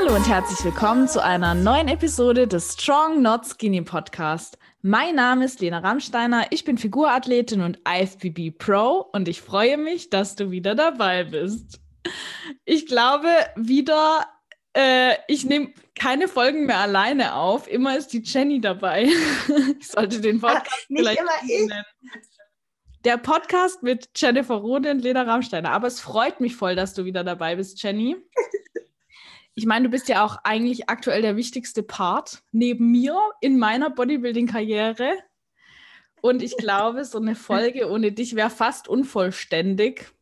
Hallo und herzlich willkommen zu einer neuen Episode des Strong Not Skinny Podcast. Mein Name ist Lena Rammsteiner, ich bin Figurathletin und IFBB Pro und ich freue mich, dass du wieder dabei bist. Ich glaube, wieder, äh, ich nehme keine Folgen mehr alleine auf. Immer ist die Jenny dabei. ich sollte den Podcast Nicht vielleicht immer ich. nennen. Der Podcast mit Jennifer Rode und Lena Rammsteiner. Aber es freut mich voll, dass du wieder dabei bist, Jenny. Ich meine, du bist ja auch eigentlich aktuell der wichtigste Part neben mir in meiner Bodybuilding-Karriere. Und ich glaube, so eine Folge ohne dich wäre fast unvollständig.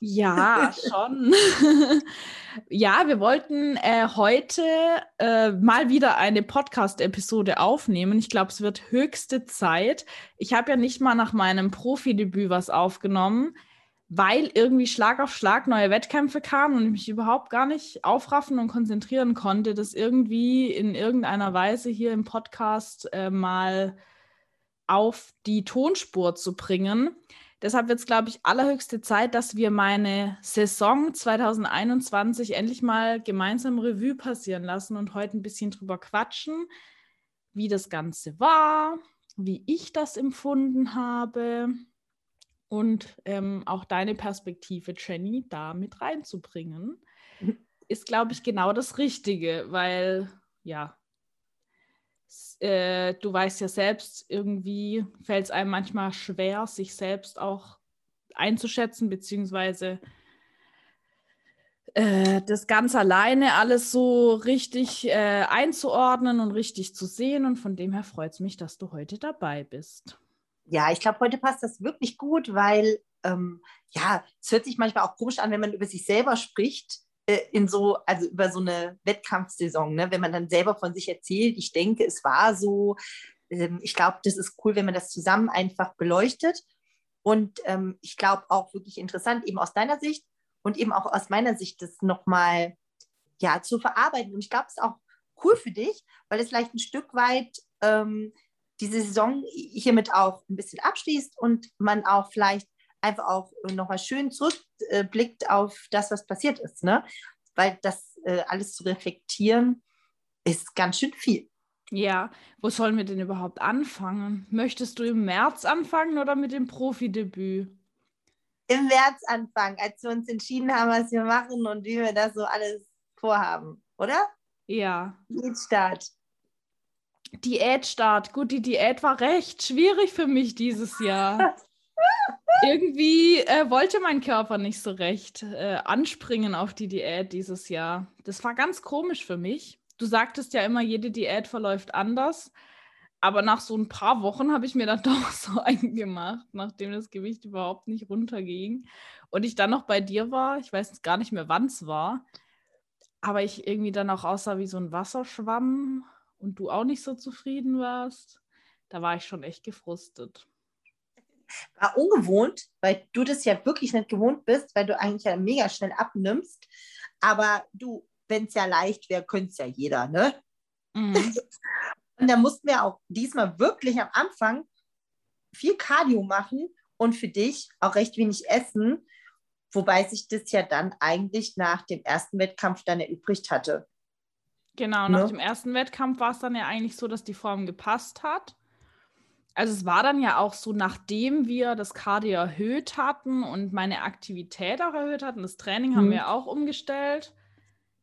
Ja, schon. ja, wir wollten äh, heute äh, mal wieder eine Podcast-Episode aufnehmen. Ich glaube, es wird höchste Zeit. Ich habe ja nicht mal nach meinem Profidebüt was aufgenommen, weil irgendwie Schlag auf Schlag neue Wettkämpfe kamen und ich mich überhaupt gar nicht aufraffen und konzentrieren konnte, das irgendwie in irgendeiner Weise hier im Podcast äh, mal auf die Tonspur zu bringen. Deshalb wird es, glaube ich, allerhöchste Zeit, dass wir meine Saison 2021 endlich mal gemeinsam Revue passieren lassen und heute ein bisschen drüber quatschen, wie das Ganze war, wie ich das empfunden habe und ähm, auch deine Perspektive, Jenny, da mit reinzubringen, ist, glaube ich, genau das Richtige, weil ja, äh, du weißt ja selbst, irgendwie fällt es einem manchmal schwer, sich selbst auch einzuschätzen, beziehungsweise äh, das ganz alleine alles so richtig äh, einzuordnen und richtig zu sehen. Und von dem her freut es mich, dass du heute dabei bist. Ja, ich glaube, heute passt das wirklich gut, weil ähm, ja, es hört sich manchmal auch komisch an, wenn man über sich selber spricht, äh, in so, also über so eine Wettkampfsaison, ne? wenn man dann selber von sich erzählt, ich denke, es war so. Ähm, ich glaube, das ist cool, wenn man das zusammen einfach beleuchtet. Und ähm, ich glaube auch wirklich interessant, eben aus deiner Sicht und eben auch aus meiner Sicht, das nochmal ja, zu verarbeiten. Und ich glaube, es ist auch cool für dich, weil es vielleicht ein Stück weit ähm, diese Saison hiermit auch ein bisschen abschließt und man auch vielleicht einfach auch nochmal schön zurückblickt auf das, was passiert ist. Ne? Weil das äh, alles zu reflektieren ist ganz schön viel. Ja, wo sollen wir denn überhaupt anfangen? Möchtest du im März anfangen oder mit dem Profidebüt? Im März anfangen, als wir uns entschieden haben, was wir machen und wie wir das so alles vorhaben, oder? Ja, Start. Diätstart. Gut, die Diät war recht schwierig für mich dieses Jahr. Irgendwie äh, wollte mein Körper nicht so recht äh, anspringen auf die Diät dieses Jahr. Das war ganz komisch für mich. Du sagtest ja immer, jede Diät verläuft anders. Aber nach so ein paar Wochen habe ich mir dann doch so eingemacht, nachdem das Gewicht überhaupt nicht runterging. Und ich dann noch bei dir war, ich weiß jetzt gar nicht mehr, wann es war, aber ich irgendwie dann auch aussah wie so ein Wasserschwamm und du auch nicht so zufrieden warst. Da war ich schon echt gefrustet. War ungewohnt, weil du das ja wirklich nicht gewohnt bist, weil du eigentlich ja mega schnell abnimmst. Aber du, wenn es ja leicht wäre, könnte es ja jeder, ne? Mhm. Und da mussten wir auch diesmal wirklich am Anfang viel Cardio machen und für dich auch recht wenig essen, wobei sich das ja dann eigentlich nach dem ersten Wettkampf dann erübrigt hatte. Genau, nach Ne? dem ersten Wettkampf war es dann ja eigentlich so, dass die Form gepasst hat. Also es war dann ja auch so, nachdem wir das Cardio erhöht hatten und meine Aktivität auch erhöht hatten, das Training haben Mhm. wir auch umgestellt.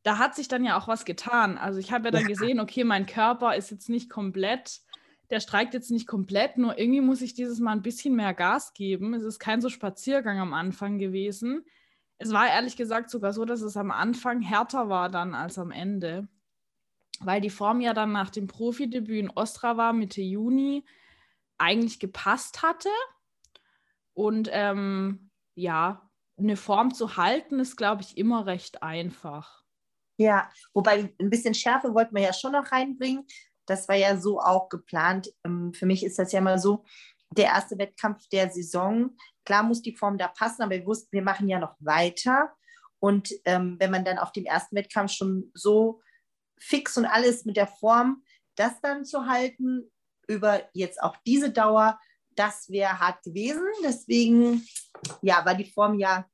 Da hat sich dann ja auch was getan. Also ich habe ja dann Ja. gesehen, okay, mein Körper ist jetzt nicht komplett, der streikt jetzt nicht komplett, nur irgendwie muss ich dieses Mal ein bisschen mehr Gas geben. Es ist kein so Spaziergang am Anfang gewesen. Es war ehrlich gesagt sogar so, dass es am Anfang härter war dann als am Ende weil die Form ja dann nach dem Profidebüt in Ostrava Mitte Juni eigentlich gepasst hatte. Und ähm, ja, eine Form zu halten ist, glaube ich, immer recht einfach. Ja, wobei ein bisschen Schärfe wollten wir ja schon noch reinbringen. Das war ja so auch geplant. Ähm, Für mich ist das ja immer so, der erste Wettkampf der Saison. Klar muss die Form da passen, aber wir wussten, wir machen ja noch weiter. Und ähm, wenn man dann auf dem ersten Wettkampf schon so fix und alles mit der Form, das dann zu halten, über jetzt auch diese Dauer, das wäre hart gewesen. Deswegen, ja, war die Form ja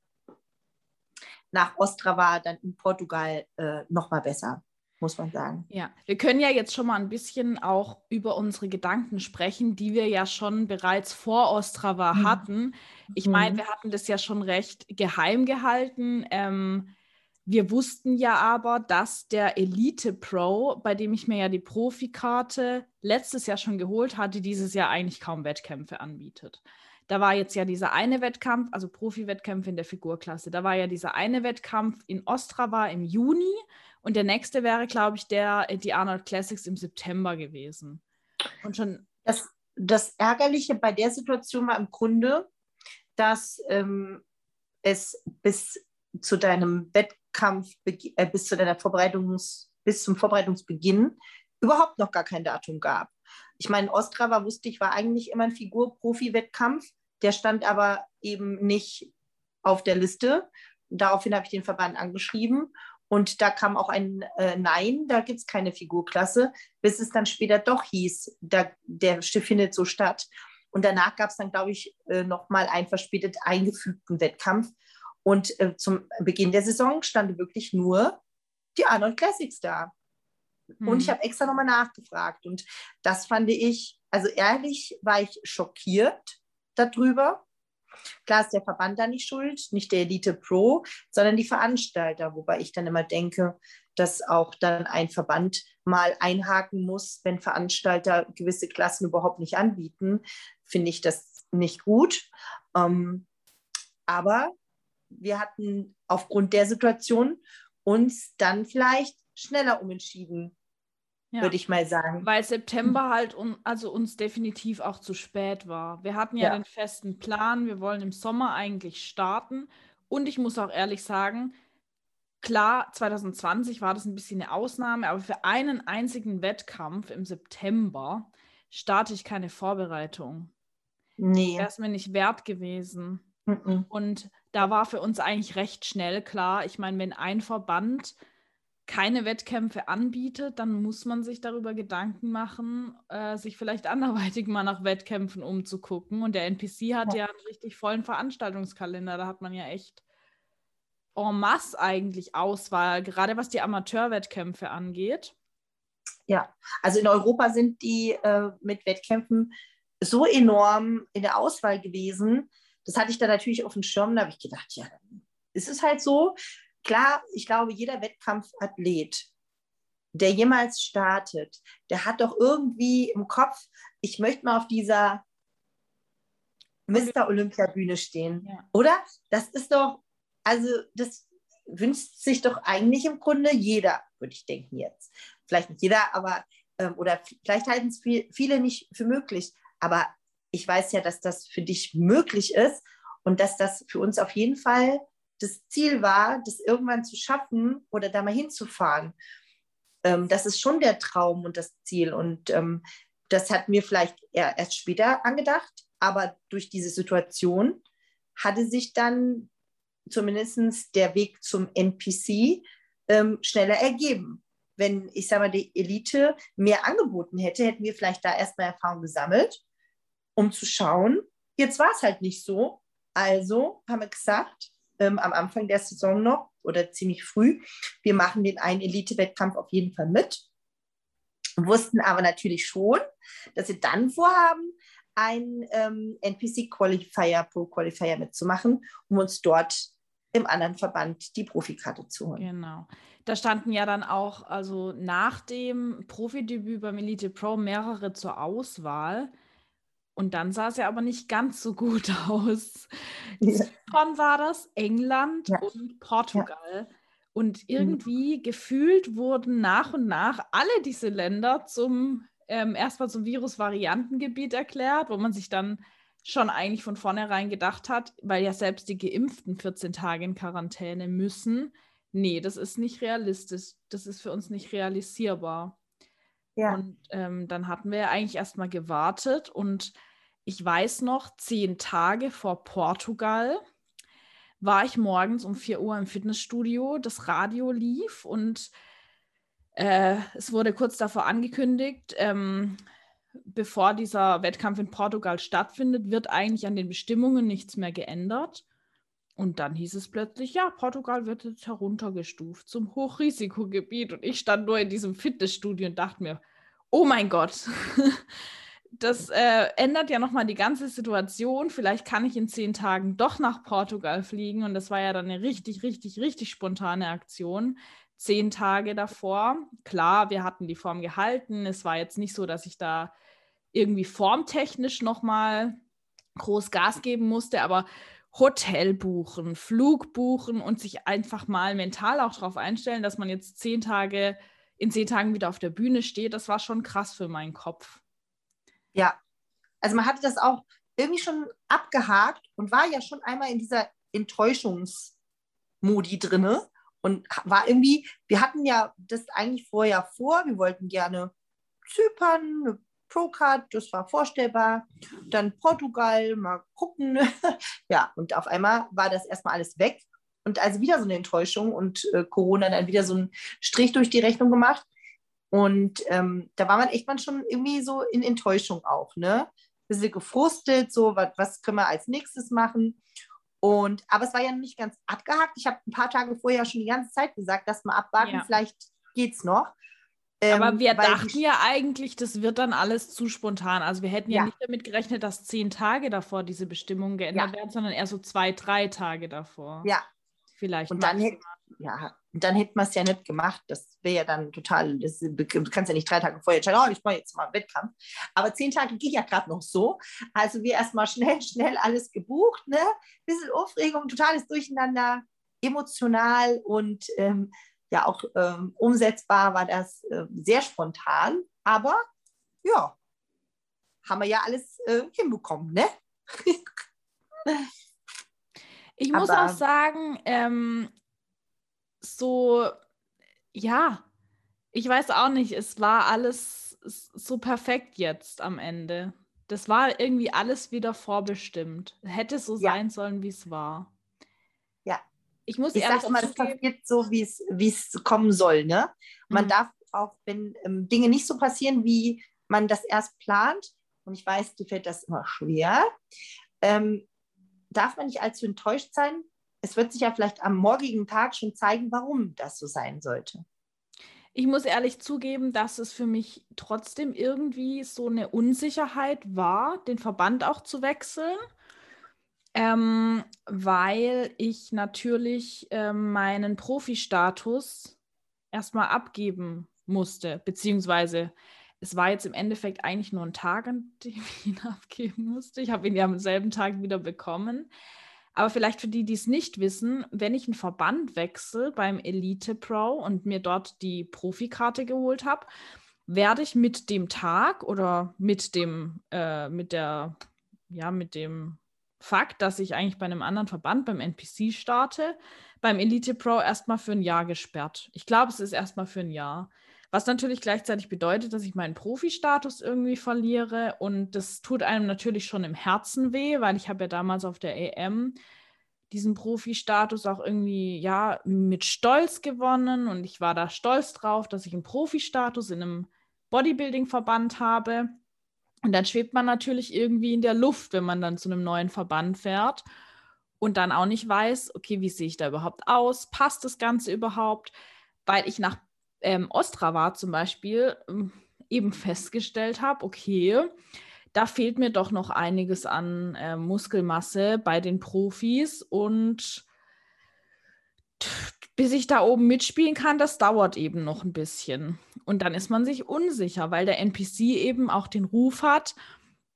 nach Ostrava dann in Portugal äh, nochmal besser muss man sagen. Ja, wir können ja jetzt schon mal ein bisschen auch über unsere Gedanken sprechen, die wir ja schon bereits vor Ostrava mhm. hatten. Ich meine, mhm. wir hatten das ja schon recht geheim gehalten. Ähm, wir wussten ja aber, dass der Elite Pro, bei dem ich mir ja die Profikarte letztes Jahr schon geholt hatte, dieses Jahr eigentlich kaum Wettkämpfe anbietet. Da war jetzt ja dieser eine Wettkampf, also Profi-Wettkämpfe in der Figurklasse. Da war ja dieser eine Wettkampf in Ostrava im Juni und der nächste wäre, glaube ich, der, äh, die Arnold Classics im September gewesen. Und schon. Das, das Ärgerliche bei der Situation war im Grunde, dass ähm, es bis zu deinem Wettkampf, äh, bis zu deiner Vorbereitungs, bis zum Vorbereitungsbeginn überhaupt noch gar kein Datum gab. Ich meine, Ostrava wusste ich, war eigentlich immer ein Figur-Profi-Wettkampf. Der stand aber eben nicht auf der Liste. Daraufhin habe ich den Verband angeschrieben und da kam auch ein äh, Nein, da gibt es keine Figurklasse, bis es dann später doch hieß, da, der findet so statt. Und danach gab es dann, glaube ich, äh, nochmal einen verspätet eingefügten Wettkampf. Und äh, zum Beginn der Saison stand wirklich nur die Arnold Classics da. Mhm. Und ich hm. habe extra nochmal nachgefragt. Und das fand ich, also ehrlich war ich schockiert darüber, Klar ist der Verband da nicht schuld, nicht der Elite Pro, sondern die Veranstalter, wobei ich dann immer denke, dass auch dann ein Verband mal einhaken muss, wenn Veranstalter gewisse Klassen überhaupt nicht anbieten, finde ich das nicht gut. Ähm, aber wir hatten aufgrund der Situation uns dann vielleicht schneller umentschieden, ja. würde ich mal sagen. Weil September halt un also uns definitiv auch zu spät war. Wir hatten ja, ja den festen Plan, wir wollen im Sommer eigentlich starten. Und ich muss auch ehrlich sagen, klar, 2020 war das ein bisschen eine Ausnahme, aber für einen einzigen Wettkampf im September starte ich keine Vorbereitung. Nee. Wäre es mir nicht wert gewesen. Mhm. Und da war für uns eigentlich recht schnell klar, ich meine, wenn ein Verband keine Wettkämpfe anbietet, dann muss man sich darüber Gedanken machen, äh, sich vielleicht anderweitig mal nach Wettkämpfen umzugucken. Und der NPC hat ja. ja einen richtig vollen Veranstaltungskalender. Da hat man ja echt en masse eigentlich Auswahl, gerade was die Amateurwettkämpfe angeht. Ja, also in Europa sind die äh, mit Wettkämpfen so enorm in der Auswahl gewesen. Das hatte ich da natürlich auf dem Schirm. Da habe ich gedacht, ja, ist es halt so klar, ich glaube, jeder Wettkampfathlet, der jemals startet, der hat doch irgendwie im Kopf, ich möchte mal auf dieser Mr. Olympia-Bühne stehen. Ja. Oder? Das ist doch, also das wünscht sich doch eigentlich im Grunde jeder, würde ich denken jetzt. Vielleicht nicht jeder, aber, ähm, oder vielleicht halten es viel, viele nicht für möglich. Aber ich weiß ja, dass das für dich möglich ist und dass das für uns auf jeden Fall das Ziel war, das irgendwann zu schaffen oder da mal hinzufahren. Ähm, das ist schon der Traum und das Ziel. Und ähm, das hat mir vielleicht erst später angedacht, aber durch diese Situation hatte sich dann zumindest der Weg zum NPC ähm, schneller ergeben. Wenn, ich sage mal, die Elite mehr angeboten hätte, hätten wir vielleicht da erstmal Erfahrung gesammelt, um zu schauen. Jetzt war es halt nicht so. Also haben wir gesagt, ähm, am Anfang der Saison noch oder ziemlich früh. Wir machen den einen Elite-Wettkampf auf jeden Fall mit. Wussten aber natürlich schon, dass wir dann vorhaben, einen ähm, NPC-Qualifier, Pro-Qualifier mitzumachen, um uns dort im anderen Verband die Profikarte zu holen. Genau. Da standen ja dann auch, also nach dem Profidebüt beim Elite Pro mehrere zur Auswahl. Und dann sah es ja aber nicht ganz so gut aus. Ja. Zypern war das, England ja. und Portugal. Ja. Und mhm. irgendwie mhm. gefühlt wurden nach und nach alle diese Länder zum ähm, erstmal zum Virusvariantengebiet erklärt, wo man sich dann schon eigentlich von vornherein gedacht hat, weil ja selbst die Geimpften 14 Tage in Quarantäne müssen. Nee, das ist nicht realistisch. Das ist für uns nicht realisierbar. Ja. Und ähm, dann hatten wir ja eigentlich erstmal gewartet und ich weiß noch, zehn Tage vor Portugal war ich morgens um 4 Uhr im Fitnessstudio, das Radio lief und äh, es wurde kurz davor angekündigt, ähm, bevor dieser Wettkampf in Portugal stattfindet, wird eigentlich an den Bestimmungen nichts mehr geändert. Und dann hieß es plötzlich, ja, Portugal wird jetzt heruntergestuft zum Hochrisikogebiet. Und ich stand nur in diesem Fitnessstudio und dachte mir, oh mein Gott, das äh, ändert ja nochmal die ganze Situation. Vielleicht kann ich in zehn Tagen doch nach Portugal fliegen. Und das war ja dann eine richtig, richtig, richtig spontane Aktion. Zehn Tage davor. Klar, wir hatten die Form gehalten. Es war jetzt nicht so, dass ich da irgendwie formtechnisch nochmal groß Gas geben musste, aber Hotel buchen, Flug buchen und sich einfach mal mental auch darauf einstellen, dass man jetzt zehn Tage, in zehn Tagen wieder auf der Bühne steht, das war schon krass für meinen Kopf. Ja, also man hatte das auch irgendwie schon abgehakt und war ja schon einmal in dieser Enttäuschungsmodi drinne und war irgendwie, wir hatten ja das eigentlich vorher vor, wir wollten gerne Zypern, eine Procard, das war vorstellbar. Dann Portugal, mal gucken. ja, und auf einmal war das erstmal alles weg. Und also wieder so eine Enttäuschung und äh, Corona dann wieder so einen Strich durch die Rechnung gemacht. Und ähm, da war man echt mal schon irgendwie so in Enttäuschung auch, ne? Bisschen gefrustet, so, was, was können wir als nächstes machen? Und, aber es war ja noch nicht ganz abgehakt. Ich habe ein paar Tage vorher schon die ganze Zeit gesagt, dass wir abwarten, ja. vielleicht es noch. Ähm, Aber wir dachten ja eigentlich, das wird dann alles zu spontan. Also wir hätten ja, ja, nicht damit gerechnet, dass zehn Tage davor diese Bestimmungen geändert ja. werden, sondern eher so zwei, drei Tage davor. Ja. Vielleicht. Und dann, hätt, ja, und dann hätten wir es ja nicht gemacht. Das wäre ja dann total, das, du kannst ja nicht drei Tage vorher entscheiden, oh, ich mache jetzt mal einen Wettkampf. Aber zehn Tage ging ja gerade noch so. Also wir erstmal schnell, schnell alles gebucht, ne? Bisschen Aufregung, totales Durcheinander, emotional und ähm, ja auch ähm, umsetzbar war das äh, sehr spontan, aber ja, haben wir ja alles äh, hinbekommen, ne? ich muss aber, auch sagen, ähm, so, ja, ich weiß auch nicht, es war alles so perfekt jetzt am Ende. Das war irgendwie alles wieder vorbestimmt. Hätte so ja. sein sollen, wie es war ich muss ich ehrlich sag mal, das passiert so, wie es kommen soll. Ne? Man mhm. darf auch, wenn ähm, Dinge nicht so passieren, wie man das erst plant, und ich weiß, dir fällt das immer schwer, ähm, darf man nicht allzu enttäuscht sein. Es wird sich ja vielleicht am morgigen Tag schon zeigen, warum das so sein sollte. Ich muss ehrlich zugeben, dass es für mich trotzdem irgendwie so eine Unsicherheit war, den Verband auch zu wechseln. Ähm, weil ich natürlich ähm, meinen Profi-Status erstmal abgeben musste, beziehungsweise es war jetzt im Endeffekt eigentlich nur ein Tag, an dem ich ihn abgeben musste. Ich habe ihn ja am selben Tag wieder bekommen. Aber vielleicht für die, die es nicht wissen, wenn ich einen Verband wechsle beim Elite Pro und mir dort die Profikarte geholt habe, werde ich mit dem Tag oder mit dem, äh, mit der, ja, mit dem Fakt, dass ich eigentlich bei einem anderen Verband, beim NPC starte, beim Elite Pro erstmal für ein Jahr gesperrt. Ich glaube, es ist erstmal für ein Jahr. Was natürlich gleichzeitig bedeutet, dass ich meinen Profi-Status irgendwie verliere. Und das tut einem natürlich schon im Herzen weh, weil ich habe ja damals auf der EM diesen Profi-Status auch irgendwie, ja, mit Stolz gewonnen. Und ich war da stolz drauf, dass ich einen Profi-Status in einem Bodybuilding-Verband habe. Und dann schwebt man natürlich irgendwie in der Luft, wenn man dann zu einem neuen Verband fährt und dann auch nicht weiß, okay, wie sehe ich da überhaupt aus? Passt das Ganze überhaupt? Weil ich nach ähm, Ostrava zum Beispiel ähm, eben festgestellt habe, okay, da fehlt mir doch noch einiges an äh, Muskelmasse bei den Profis und bis ich da oben mitspielen kann, das dauert eben noch ein bisschen. Und dann ist man sich unsicher, weil der NPC eben auch den Ruf hat,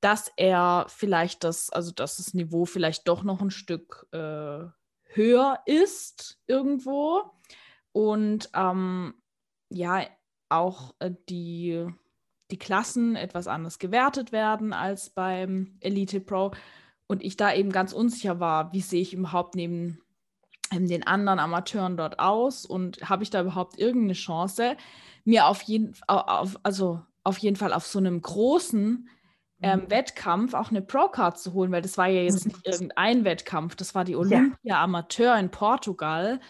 dass er vielleicht das, also dass das Niveau vielleicht doch noch ein Stück äh, höher ist irgendwo. Und ähm, ja, auch äh, die, die Klassen etwas anders gewertet werden als beim Elite Pro. Und ich da eben ganz unsicher war, wie sehe ich überhaupt neben den anderen Amateuren dort aus und habe ich da überhaupt irgendeine Chance, mir auf jeden, auf, also auf jeden Fall auf so einem großen ähm, mhm. Wettkampf auch eine Pro-Card zu holen, weil das war ja jetzt nicht irgendein Wettkampf, das war die Olympia. Amateur in Portugal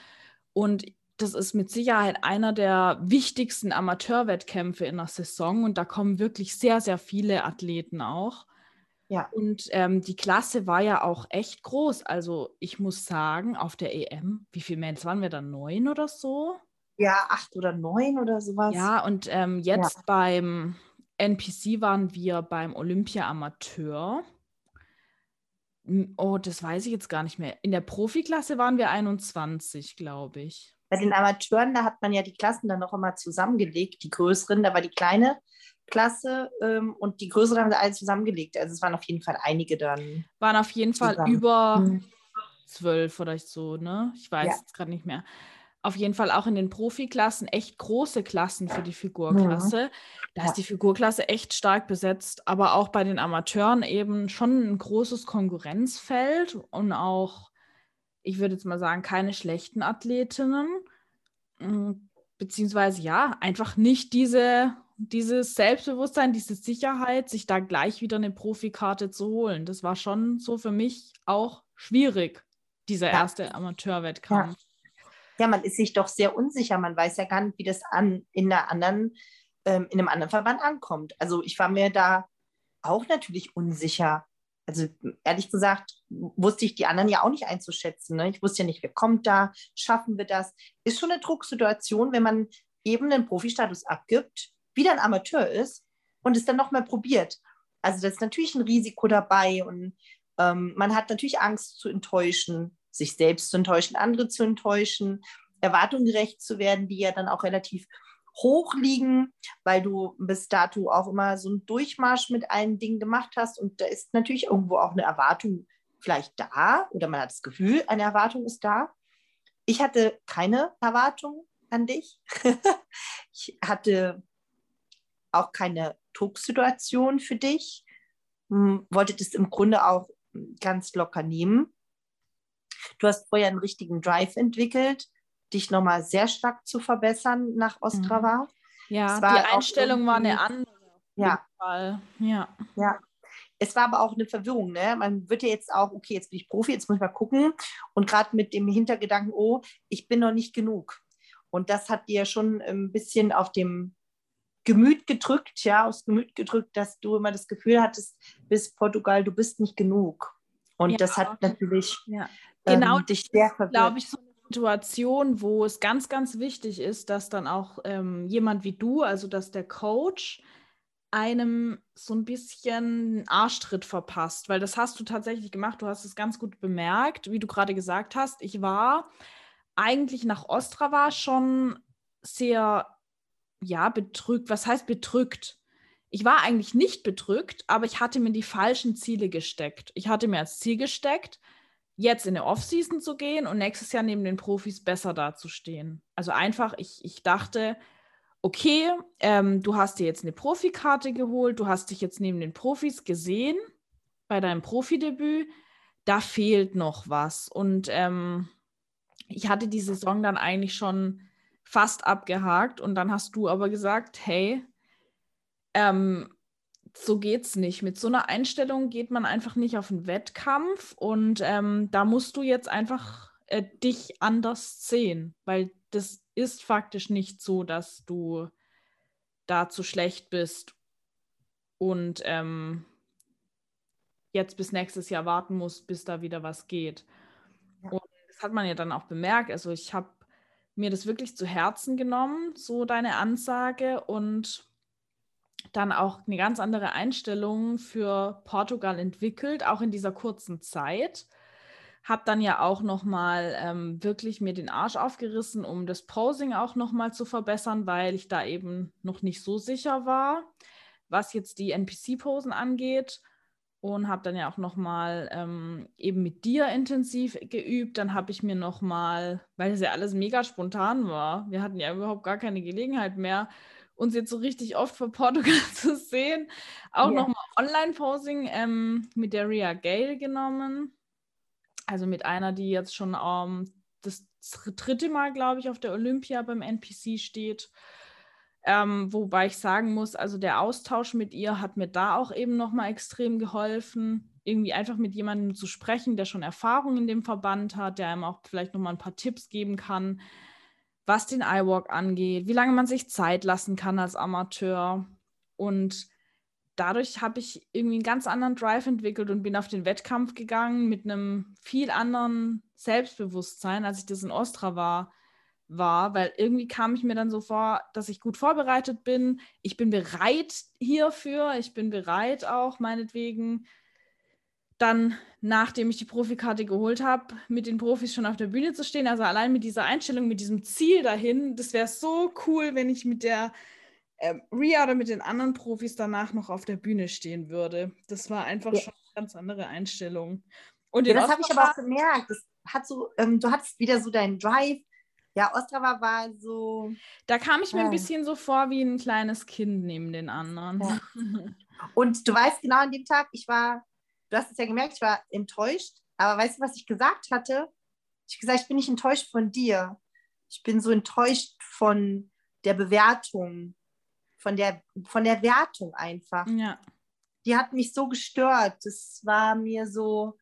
und das ist mit Sicherheit einer der wichtigsten Amateurwettkämpfe in der Saison und da kommen wirklich sehr, sehr viele Athleten auch. Ja. Und ähm, die Klasse war ja auch echt groß. Also ich muss sagen, auf der EM, wie viele Mädels waren wir da? Neun oder so? Ja, acht oder neun oder sowas. Ja, und ähm, jetzt ja. beim NPC waren wir beim Olympia Amateur. Oh, das weiß ich jetzt gar nicht mehr. In der Profiklasse waren wir 21, glaube ich. Bei den Amateuren, da hat man ja die Klassen dann noch immer zusammengelegt, die größeren. Da war die kleine Klasse ähm, und die größere haben sie alle zusammengelegt. Also es waren auf jeden Fall einige dann. Waren auf jeden zusammen. Fall über hm. zwölf oder so, ne? Ich weiß ja. jetzt gerade nicht mehr auf jeden Fall auch in den Profiklassen echt große Klassen für die Figurklasse. Mhm. Da ist die Figurklasse echt stark besetzt, aber auch bei den Amateuren eben schon ein großes Konkurrenzfeld und auch, ich würde jetzt mal sagen, keine schlechten Athletinnen. Mm, beziehungsweise ja, einfach nicht diese, dieses Selbstbewusstsein, diese Sicherheit, sich da gleich wieder eine Profikarte zu holen. Das war schon so für mich auch schwierig, dieser ja. erste Amateurwettkampf. Ja ja, man ist sich doch sehr unsicher. Man weiß ja gar nicht, wie das an, in, einer anderen, ähm, in einem anderen Verband ankommt. Also ich war mir da auch natürlich unsicher. Also ehrlich gesagt wusste ich die anderen ja auch nicht einzuschätzen. Ne? Ich wusste ja nicht, wer kommt da, schaffen wir das. Ist schon eine Drucksituation, wenn man eben den Profi-Status abgibt, wieder ein Amateur ist und es dann nochmal probiert. Also da ist natürlich ein Risiko dabei und ähm, man hat natürlich Angst zu enttäuschen sich selbst zu enttäuschen, andere zu enttäuschen, Erwartungen gerecht zu werden, die ja dann auch relativ hoch liegen, weil du bis dato auch immer so einen Durchmarsch mit allen Dingen gemacht hast. Und da ist natürlich irgendwo auch eine Erwartung vielleicht da oder man hat das Gefühl, eine Erwartung ist da. Ich hatte keine Erwartung an dich. ich hatte auch keine Drucksituation für dich. Hm, wollte das im Grunde auch ganz locker nehmen. Du hast vorher einen richtigen Drive entwickelt, dich nochmal sehr stark zu verbessern nach Ostrava. Mhm. Ja, die Einstellung war eine andere. Ja. ja. Ja. Es war aber auch eine Verwirrung. Ne? Man wird ja jetzt auch, okay, jetzt bin ich Profi, jetzt muss ich mal gucken. Und gerade mit dem Hintergedanken, oh, ich bin noch nicht genug. Und das hat dir schon ein bisschen auf dem Gemüt gedrückt, ja, aufs Gemüt gedrückt, dass du immer das Gefühl hattest, bis Portugal, du bist nicht genug. Und ja, das hat natürlich ja genau, ähm, dich sehr verwirrt. glaube ich, so eine Situation, wo es ganz, ganz wichtig ist, dass dann auch ähm, jemand wie du, also dass der Coach, einem so ein bisschen Arschtritt verpasst, weil das hast du tatsächlich gemacht. Du hast es ganz gut bemerkt, wie du gerade gesagt hast. Ich war eigentlich nach Ostrava schon sehr, ja, bedrückt. Was heißt bedrückt? Ich war eigentlich nicht bedrückt, aber ich hatte mir die falschen Ziele gesteckt. Ich hatte mir als Ziel gesteckt, jetzt in der Offseason zu gehen und nächstes Jahr neben den Profis besser dazustehen. Also einfach, ich, ich dachte, okay, ähm, du hast dir jetzt eine Profikarte geholt, du hast dich jetzt neben den Profis gesehen bei deinem Profidebüt, da fehlt noch was. Und ähm, ich hatte die Saison dann eigentlich schon fast abgehakt und dann hast du aber gesagt, hey, ähm, so geht's nicht. Mit so einer Einstellung geht man einfach nicht auf einen Wettkampf und ähm, da musst du jetzt einfach äh, dich anders sehen, weil das ist faktisch nicht so, dass du da zu schlecht bist und ähm, jetzt bis nächstes Jahr warten musst, bis da wieder was geht. Ja. Und das hat man ja dann auch bemerkt. Also ich habe mir das wirklich zu Herzen genommen, so deine Ansage und dann auch eine ganz andere Einstellung für Portugal entwickelt, auch in dieser kurzen Zeit. Habe dann ja auch nochmal ähm, wirklich mir den Arsch aufgerissen, um das Posing auch nochmal zu verbessern, weil ich da eben noch nicht so sicher war, was jetzt die NPC-Posen angeht. Und habe dann ja auch nochmal ähm, eben mit dir intensiv geübt. Dann habe ich mir nochmal, weil es ja alles mega spontan war, wir hatten ja überhaupt gar keine Gelegenheit mehr, uns jetzt so richtig oft vor Portugal zu sehen. Auch yeah. nochmal Online-Posing ähm, mit der Ria Gale genommen. Also mit einer, die jetzt schon ähm, das dritte Mal, glaube ich, auf der Olympia beim NPC steht. Ähm, wobei ich sagen muss, also der Austausch mit ihr hat mir da auch eben nochmal extrem geholfen, irgendwie einfach mit jemandem zu sprechen, der schon Erfahrung in dem Verband hat, der einem auch vielleicht nochmal ein paar Tipps geben kann, was den iWalk angeht, wie lange man sich Zeit lassen kann als Amateur. Und dadurch habe ich irgendwie einen ganz anderen Drive entwickelt und bin auf den Wettkampf gegangen mit einem viel anderen Selbstbewusstsein, als ich das in Ostra war, war, weil irgendwie kam ich mir dann so vor, dass ich gut vorbereitet bin. Ich bin bereit hierfür, ich bin bereit auch meinetwegen dann, nachdem ich die Profikarte geholt habe, mit den Profis schon auf der Bühne zu stehen. Also allein mit dieser Einstellung, mit diesem Ziel dahin, das wäre so cool, wenn ich mit der äh, Ria oder mit den anderen Profis danach noch auf der Bühne stehen würde. Das war einfach ja. schon eine ganz andere Einstellung. Und ja, das habe ich aber auch gemerkt. Das hat so, ähm, du hattest wieder so deinen Drive. Ja, Ostrava war so. Da kam ich mir äh. ein bisschen so vor wie ein kleines Kind neben den anderen. Ja. Und du weißt genau an dem Tag, ich war, du hast es ja gemerkt, ich war enttäuscht. Aber weißt du, was ich gesagt hatte? Ich habe gesagt, ich bin nicht enttäuscht von dir. Ich bin so enttäuscht von der Bewertung von der, von der Wertung einfach. Ja. Die hat mich so gestört. Das war mir so,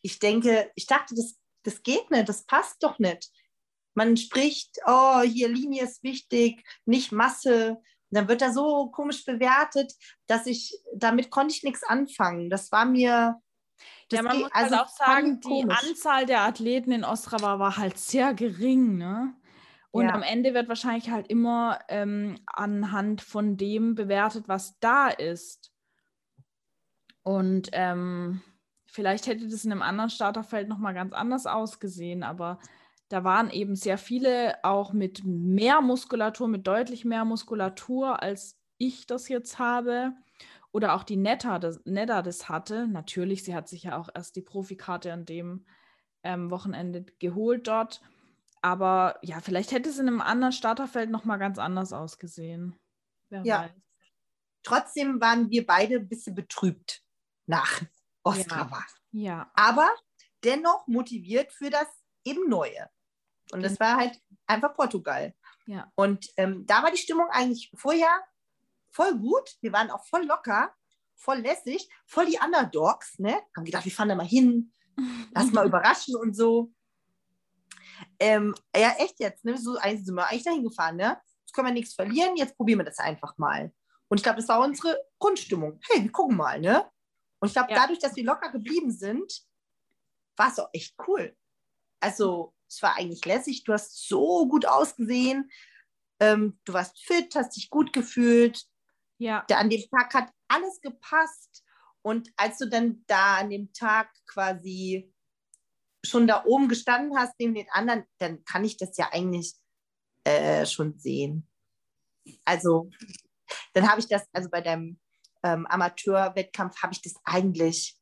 ich denke, ich dachte, das, das geht nicht, das passt doch nicht. Man spricht, oh, hier Linie ist wichtig, nicht Masse. Und dann wird er so komisch bewertet, dass ich, damit konnte ich nichts anfangen. Das war mir, ja, man geht, muss halt also auch sagen, die Anzahl der Athleten in Ostrava war halt sehr gering, ne? Und ja. am Ende wird wahrscheinlich halt immer ähm, anhand von dem bewertet, was da ist. Und ähm, vielleicht hätte das in einem anderen Starterfeld nochmal ganz anders ausgesehen, aber da waren eben sehr viele auch mit mehr Muskulatur, mit deutlich mehr Muskulatur, als ich das jetzt habe. Oder auch die Netta das, Netta das hatte. Natürlich, sie hat sich ja auch erst die Profikarte an dem ähm, Wochenende geholt dort. Aber ja, vielleicht hätte es in einem anderen Starterfeld nochmal ganz anders ausgesehen. Wer ja. Weiß. Trotzdem waren wir beide ein bisschen betrübt nach Ostrava. Ja. ja. Aber dennoch motiviert für das eben Neue. Und das war halt einfach Portugal. Ja. Und ähm, da war die Stimmung eigentlich vorher voll gut. Wir waren auch voll locker, voll lässig, voll die Underdogs. Ne? Haben gedacht, wir fahren da mal hin, lass mal überraschen und so. Ähm, ja, echt jetzt, ne? So sind wir eigentlich dahin gefahren, ne? Jetzt können wir nichts verlieren, jetzt probieren wir das einfach mal. Und ich glaube, das war unsere Grundstimmung. Hey, wir gucken mal, ne? Und ich glaube, ja. dadurch, dass wir locker geblieben sind, war es auch echt cool. Also, es war eigentlich lässig. Du hast so gut ausgesehen. Ähm, du warst fit, hast dich gut gefühlt. Ja. Da, an dem Tag hat alles gepasst. Und als du dann da an dem Tag quasi schon da oben gestanden hast neben den anderen, dann kann ich das ja eigentlich äh, schon sehen. Also, dann habe ich das, also bei deinem ähm, Amateurwettkampf habe ich das eigentlich,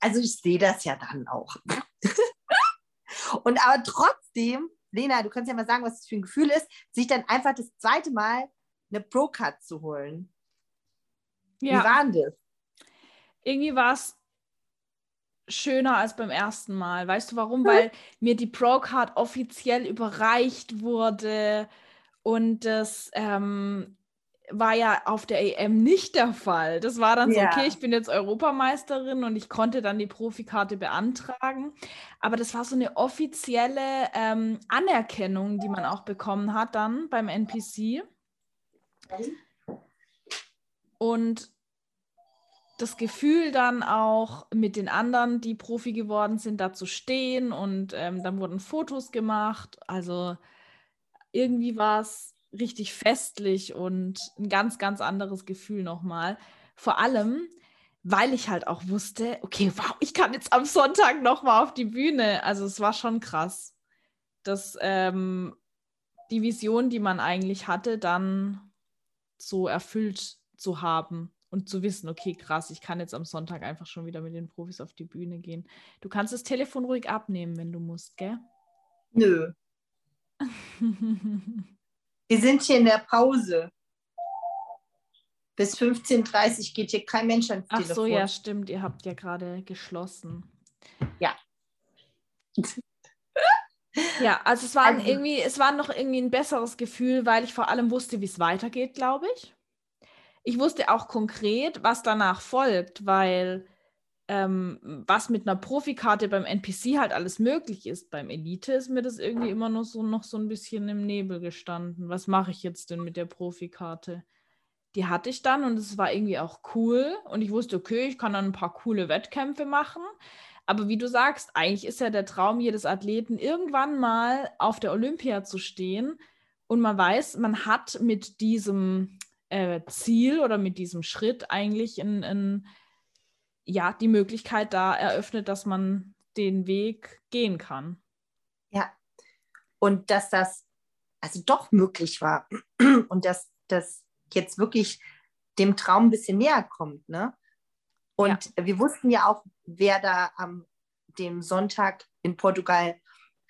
also ich sehe das ja dann auch. Und aber trotzdem, Lena, du kannst ja mal sagen, was das für ein Gefühl ist, sich dann einfach das zweite Mal eine Pro-Card zu holen. Ja. Wie war denn das? Irgendwie war es schöner als beim ersten Mal. Weißt du warum? Weil mir die Pro-Card offiziell überreicht wurde und das ähm, war ja auf der EM nicht der Fall. Das war dann so, ja. okay, ich bin jetzt Europameisterin und ich konnte dann die Profikarte beantragen. Aber das war so eine offizielle ähm, Anerkennung, die man auch bekommen hat dann beim NPC. Und das Gefühl dann auch mit den anderen, die Profi geworden sind, da zu stehen und ähm, dann wurden Fotos gemacht. Also irgendwie war es richtig festlich und ein ganz, ganz anderes Gefühl nochmal. Vor allem, weil ich halt auch wusste, okay, wow, ich kann jetzt am Sonntag nochmal auf die Bühne. Also es war schon krass, dass ähm, die Vision, die man eigentlich hatte, dann so erfüllt zu haben und zu wissen, okay, krass, ich kann jetzt am Sonntag einfach schon wieder mit den Profis auf die Bühne gehen. Du kannst das Telefon ruhig abnehmen, wenn du musst, gell? Nö. Wir sind hier in der Pause. Bis 15.30 Uhr geht hier kein Mensch ans Telefon. Ach so, ja, stimmt. Ihr habt ja gerade geschlossen. Ja. ja, also es war also, irgendwie, es war noch irgendwie ein besseres Gefühl, weil ich vor allem wusste, wie es weitergeht, glaube ich ich wusste auch konkret, was danach folgt, weil ähm, was mit einer Profikarte beim NPC halt alles möglich ist. Beim Elite ist mir das irgendwie immer noch so, noch so ein bisschen im Nebel gestanden. Was mache ich jetzt denn mit der Profikarte? die hatte ich dann und es war irgendwie auch cool. Und ich wusste, okay, ich kann dann ein paar coole Wettkämpfe machen. Aber wie du sagst, eigentlich ist ja der Traum jedes Athleten, irgendwann mal auf der Olympia zu stehen. Und man weiß, man hat mit diesem äh, Ziel oder mit diesem Schritt eigentlich in, in, ja, die Möglichkeit da eröffnet, dass man den Weg gehen kann. Ja. Und dass das also doch möglich war und dass das jetzt wirklich dem Traum ein bisschen näher kommt. Ne? Und ja. wir wussten ja auch, wer da am dem Sonntag in Portugal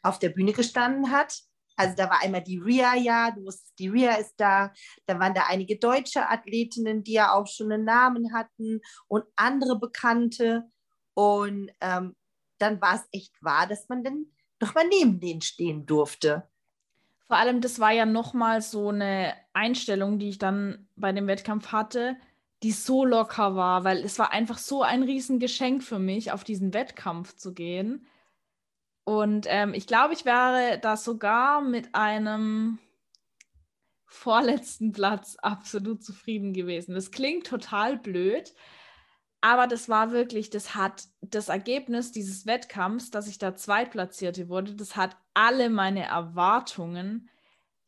auf der Bühne gestanden hat. Also da war einmal die Ria ja, du wusstest, die Ria ist da. Da waren da einige deutsche Athletinnen, die ja auch schon einen Namen hatten und andere Bekannte. Und ähm, dann war es echt wahr, dass man dann noch mal neben denen stehen durfte. Vor allem, das war ja nochmal so eine Einstellung, die ich dann bei dem Wettkampf hatte, die so locker war, weil es war einfach so ein Riesengeschenk für mich, auf diesen Wettkampf zu gehen. Und ähm, ich glaube, ich wäre da sogar mit einem vorletzten Platz absolut zufrieden gewesen. Das klingt total blöd, aber das war wirklich, das hat das Ergebnis dieses Wettkampfs, dass ich da Zweitplatzierte wurde, das hat alle meine Erwartungen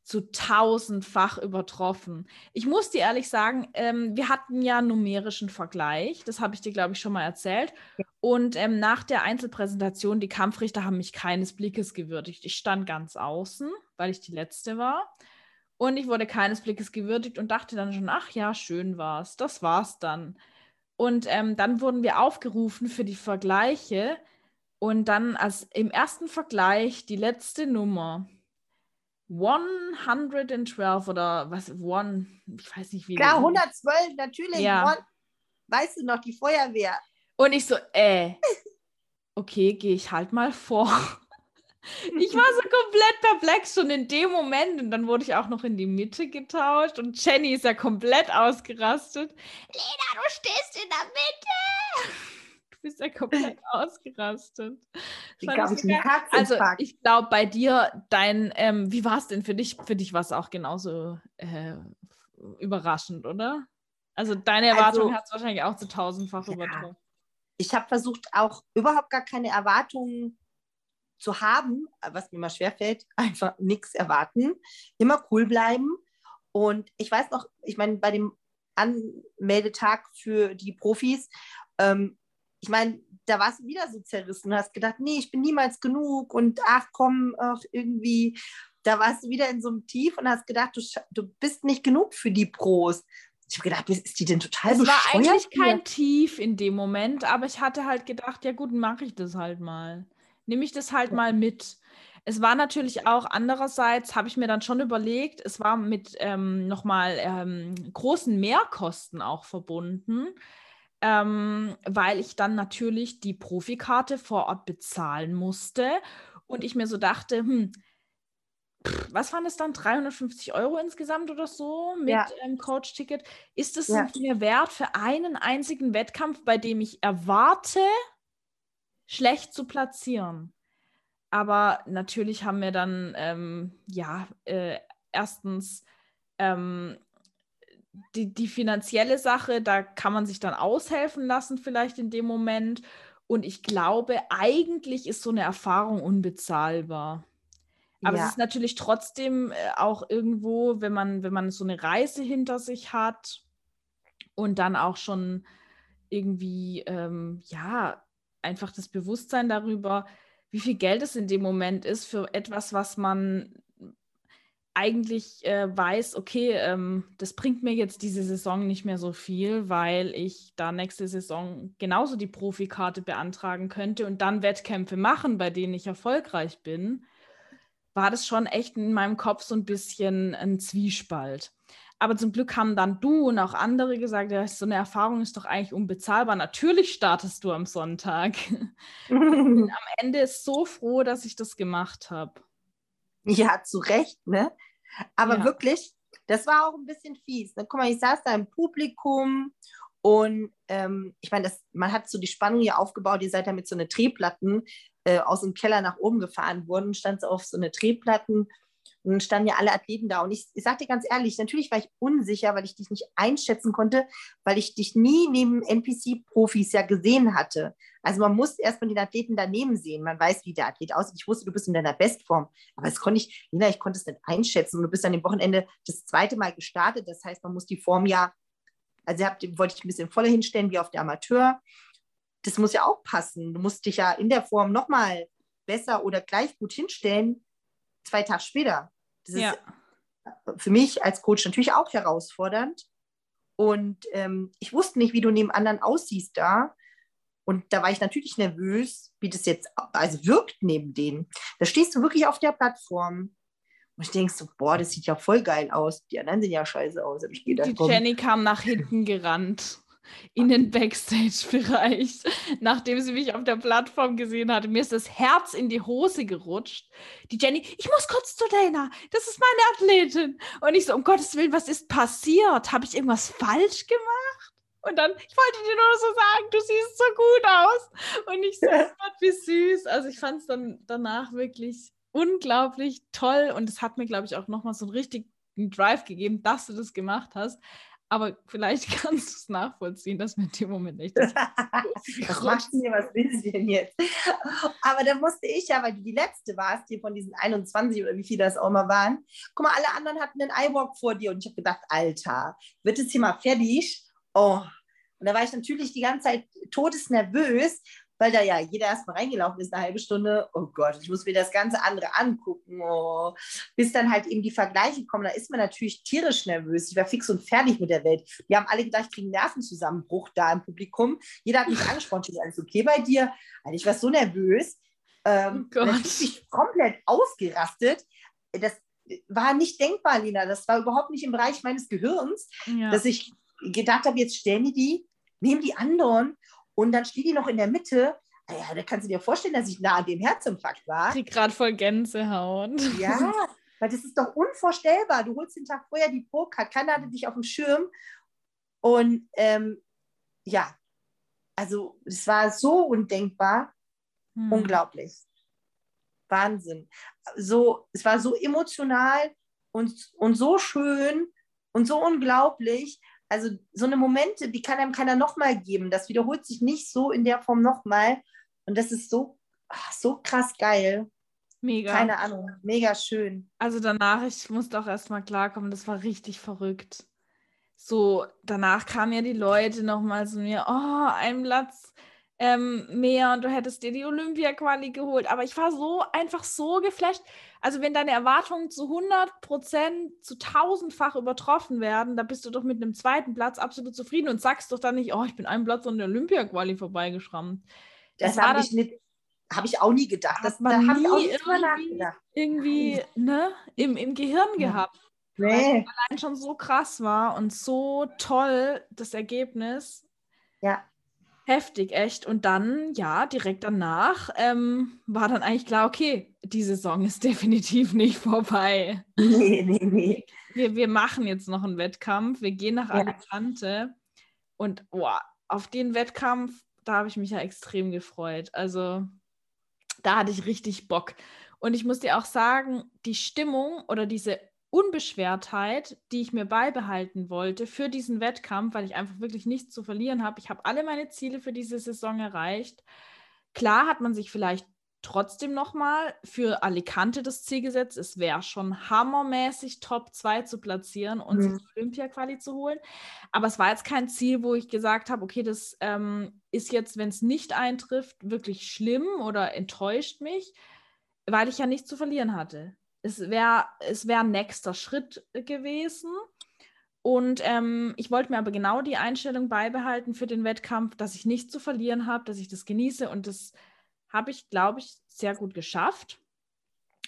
zu tausendfach übertroffen. Ich muss dir ehrlich sagen, ähm, wir hatten ja numerischen Vergleich, das habe ich dir, glaube ich, schon mal erzählt. Und ähm, nach der Einzelpräsentation, die Kampfrichter haben mich keines Blickes gewürdigt. Ich stand ganz außen, weil ich die Letzte war. Und ich wurde keines Blickes gewürdigt und dachte dann schon, ach ja, schön war's. Das war's dann. Und ähm, dann wurden wir aufgerufen für die Vergleiche. Und dann als im ersten Vergleich die letzte Nummer 112 oder was, one, ich weiß nicht wie. Klar, 112, natürlich. Ja. One, weißt du noch, die Feuerwehr. Und ich so, äh, okay, gehe ich halt mal vor. Ich war so komplett perplex schon in dem Moment und dann wurde ich auch noch in die Mitte getauscht und Jenny ist ja komplett ausgerastet. Lena, du stehst in der Mitte! Du bist ja komplett ausgerastet. Ich also ich glaube bei dir, dein, ähm, wie war es denn für dich? Für dich war es auch genauso äh, überraschend, oder? Also deine Erwartung also, hat es wahrscheinlich auch zu tausendfach ja. übertroffen. Ich habe versucht, auch überhaupt gar keine Erwartungen zu haben, was mir immer schwerfällt, einfach nichts erwarten, immer cool bleiben. Und ich weiß noch, ich meine, bei dem Anmeldetag für die Profis ähm, ich meine, da warst du wieder so zerrissen. Du hast gedacht, nee, ich bin niemals genug und ach komm, ach, irgendwie, da warst du wieder in so einem Tief und hast gedacht, du, du bist nicht genug für die Pros. Ich habe gedacht, ist die denn total Es war eigentlich hier? kein Tief in dem Moment, aber ich hatte halt gedacht, ja gut, mache ich das halt mal. Nehme ich das halt mal mit. Es war natürlich auch andererseits, habe ich mir dann schon überlegt, es war mit ähm, nochmal ähm, großen Mehrkosten auch verbunden ähm, weil ich dann natürlich die Profikarte vor Ort bezahlen musste und ich mir so dachte, hm, was waren es dann, 350 Euro insgesamt oder so mit ja. ähm, Coach-Ticket? Ist es ja. mir wert für einen einzigen Wettkampf, bei dem ich erwarte, schlecht zu platzieren? Aber natürlich haben wir dann, ähm, ja, äh, erstens ähm, die, die finanzielle Sache, da kann man sich dann aushelfen lassen, vielleicht in dem Moment. Und ich glaube, eigentlich ist so eine Erfahrung unbezahlbar. Aber ja. es ist natürlich trotzdem äh, auch irgendwo, wenn man, wenn man so eine Reise hinter sich hat und dann auch schon irgendwie, ähm, ja, einfach das Bewusstsein darüber, wie viel Geld es in dem Moment ist für etwas, was man eigentlich äh, weiß, okay, ähm, das bringt mir jetzt diese Saison nicht mehr so viel, weil ich da nächste Saison genauso die Profikarte beantragen könnte und dann Wettkämpfe machen, bei denen ich erfolgreich bin, war das schon echt in meinem Kopf so ein bisschen ein Zwiespalt. Aber zum Glück haben dann du und auch andere gesagt, ja, so eine Erfahrung ist doch eigentlich unbezahlbar. Natürlich startest du am Sonntag. am Ende ist so froh, dass ich das gemacht habe. Ja, zu Recht, ne? Aber ja. wirklich, das war auch ein bisschen fies. Ne? Guck mal, ich saß da im Publikum und ähm, ich meine, man hat so die Spannung hier aufgebaut, ihr seid da mit so einer Drehplatten äh, aus dem Keller nach oben gefahren worden, stand so auf so eine Drehplatten. Und dann standen ja alle Athleten da. Und ich, ich sage dir ganz ehrlich, natürlich war ich unsicher, weil ich dich nicht einschätzen konnte, weil ich dich nie neben NPC-Profis ja gesehen hatte. Also man muss erstmal den Athleten daneben sehen. Man weiß, wie der Athlet aussieht. Ich wusste, du bist in deiner Bestform. Aber das konnte ich, Lina, ich konnte es nicht einschätzen. Und du bist an dem Wochenende das zweite Mal gestartet. Das heißt, man muss die Form ja, also habt, wollte ich ein bisschen voller hinstellen wie auf der Amateur. Das muss ja auch passen. Du musst dich ja in der Form nochmal besser oder gleich gut hinstellen, zwei Tage später. Das ja. ist für mich als Coach natürlich auch herausfordernd. Und ähm, ich wusste nicht, wie du neben anderen aussiehst da. Und da war ich natürlich nervös, wie das jetzt also wirkt neben denen. Da stehst du wirklich auf der Plattform. Und ich denke so, boah, das sieht ja voll geil aus. Die anderen sehen ja scheiße aus. Die. Jenny kam nach hinten gerannt in den Backstage-Bereich, nachdem sie mich auf der Plattform gesehen hatte. Mir ist das Herz in die Hose gerutscht. Die Jenny, ich muss kurz zu Dana. Das ist meine Athletin. Und ich so, um Gottes Willen, was ist passiert? Habe ich irgendwas falsch gemacht? Und dann, ich wollte dir nur so sagen, du siehst so gut aus. Und ich so, Gott, wie süß. Also ich fand es dann danach wirklich unglaublich toll. Und es hat mir, glaube ich, auch nochmal so einen richtigen Drive gegeben, dass du das gemacht hast. Aber vielleicht kannst du es nachvollziehen, dass mir in dem Moment nicht das. was macht mir, was will sie denn jetzt? Aber dann musste ich ja, weil du die letzte warst, hier von diesen 21 oder wie viele das auch mal waren. Guck mal, alle anderen hatten einen iWalk vor dir und ich habe gedacht, Alter, wird es hier mal fertig? Oh. Und da war ich natürlich die ganze Zeit todesnervös, weil da ja jeder erstmal reingelaufen ist, eine halbe Stunde. Oh Gott, ich muss mir das ganze andere angucken. Oh. Bis dann halt eben die Vergleiche kommen, da ist man natürlich tierisch nervös. Ich war fix und fertig mit der Welt. Die haben alle gedacht, ich kriege einen Nervenzusammenbruch da im Publikum. Jeder hat mich angesprochen, ich alles okay bei dir? Also ich war so nervös. Ähm, oh ich komplett ausgerastet. Das war nicht denkbar, Lina. Das war überhaupt nicht im Bereich meines Gehirns, ja. dass ich gedacht habe, jetzt stellen die die, nehmen die anderen und dann steht die noch in der Mitte. Ah ja, da kannst du dir vorstellen, dass ich nah an dem Herzinfarkt war. Die gerade voll Gänsehaut. Ja, weil das ist doch unvorstellbar. Du holst den Tag vorher die Pro-Card, keiner hatte dich auf dem Schirm. Und ähm, ja, also es war so undenkbar, hm. unglaublich. Wahnsinn. So, es war so emotional und, und so schön und so unglaublich also so eine Momente, die kann einem keiner nochmal geben. Das wiederholt sich nicht so in der Form nochmal. Und das ist so, ach, so krass geil. Mega. Keine Ahnung, mega schön. Also danach, ich musste auch erstmal klarkommen, das war richtig verrückt. So, danach kamen ja die Leute nochmal zu mir, oh, ein Platz ähm, mehr und du hättest dir die Olympia-Quali geholt. Aber ich war so einfach so geflasht. Also, wenn deine Erwartungen zu 100 Prozent, zu tausendfach übertroffen werden, da bist du doch mit einem zweiten Platz absolut zufrieden und sagst doch dann nicht, oh, ich bin einen Platz an der Olympia-Quali vorbeigeschrammt. Das, das habe ich nicht. Habe ich auch nie gedacht. Das man da nie irgendwie, irgendwie ne, im, im Gehirn ja. gehabt. Nee. Weil es allein schon so krass war und so toll das Ergebnis. Ja. Heftig, echt. Und dann, ja, direkt danach ähm, war dann eigentlich klar, okay, die Saison ist definitiv nicht vorbei. Nee, nee, nee. Wir, wir machen jetzt noch einen Wettkampf. Wir gehen nach ja. Alicante. Und oh, auf den Wettkampf, da habe ich mich ja extrem gefreut. Also da hatte ich richtig Bock. Und ich muss dir auch sagen, die Stimmung oder diese Unbeschwertheit, die ich mir beibehalten wollte für diesen Wettkampf, weil ich einfach wirklich nichts zu verlieren habe. Ich habe alle meine Ziele für diese Saison erreicht. Klar hat man sich vielleicht trotzdem nochmal für Alicante das Ziel gesetzt. Es wäre schon hammermäßig Top 2 zu platzieren und mhm. sich Olympia-Quali zu holen. Aber es war jetzt kein Ziel, wo ich gesagt habe, okay, das ähm, ist jetzt, wenn es nicht eintrifft, wirklich schlimm oder enttäuscht mich, weil ich ja nichts zu verlieren hatte es wäre es wär ein nächster Schritt gewesen. Und ähm, ich wollte mir aber genau die Einstellung beibehalten für den Wettkampf, dass ich nichts zu verlieren habe, dass ich das genieße. Und das habe ich, glaube ich, sehr gut geschafft.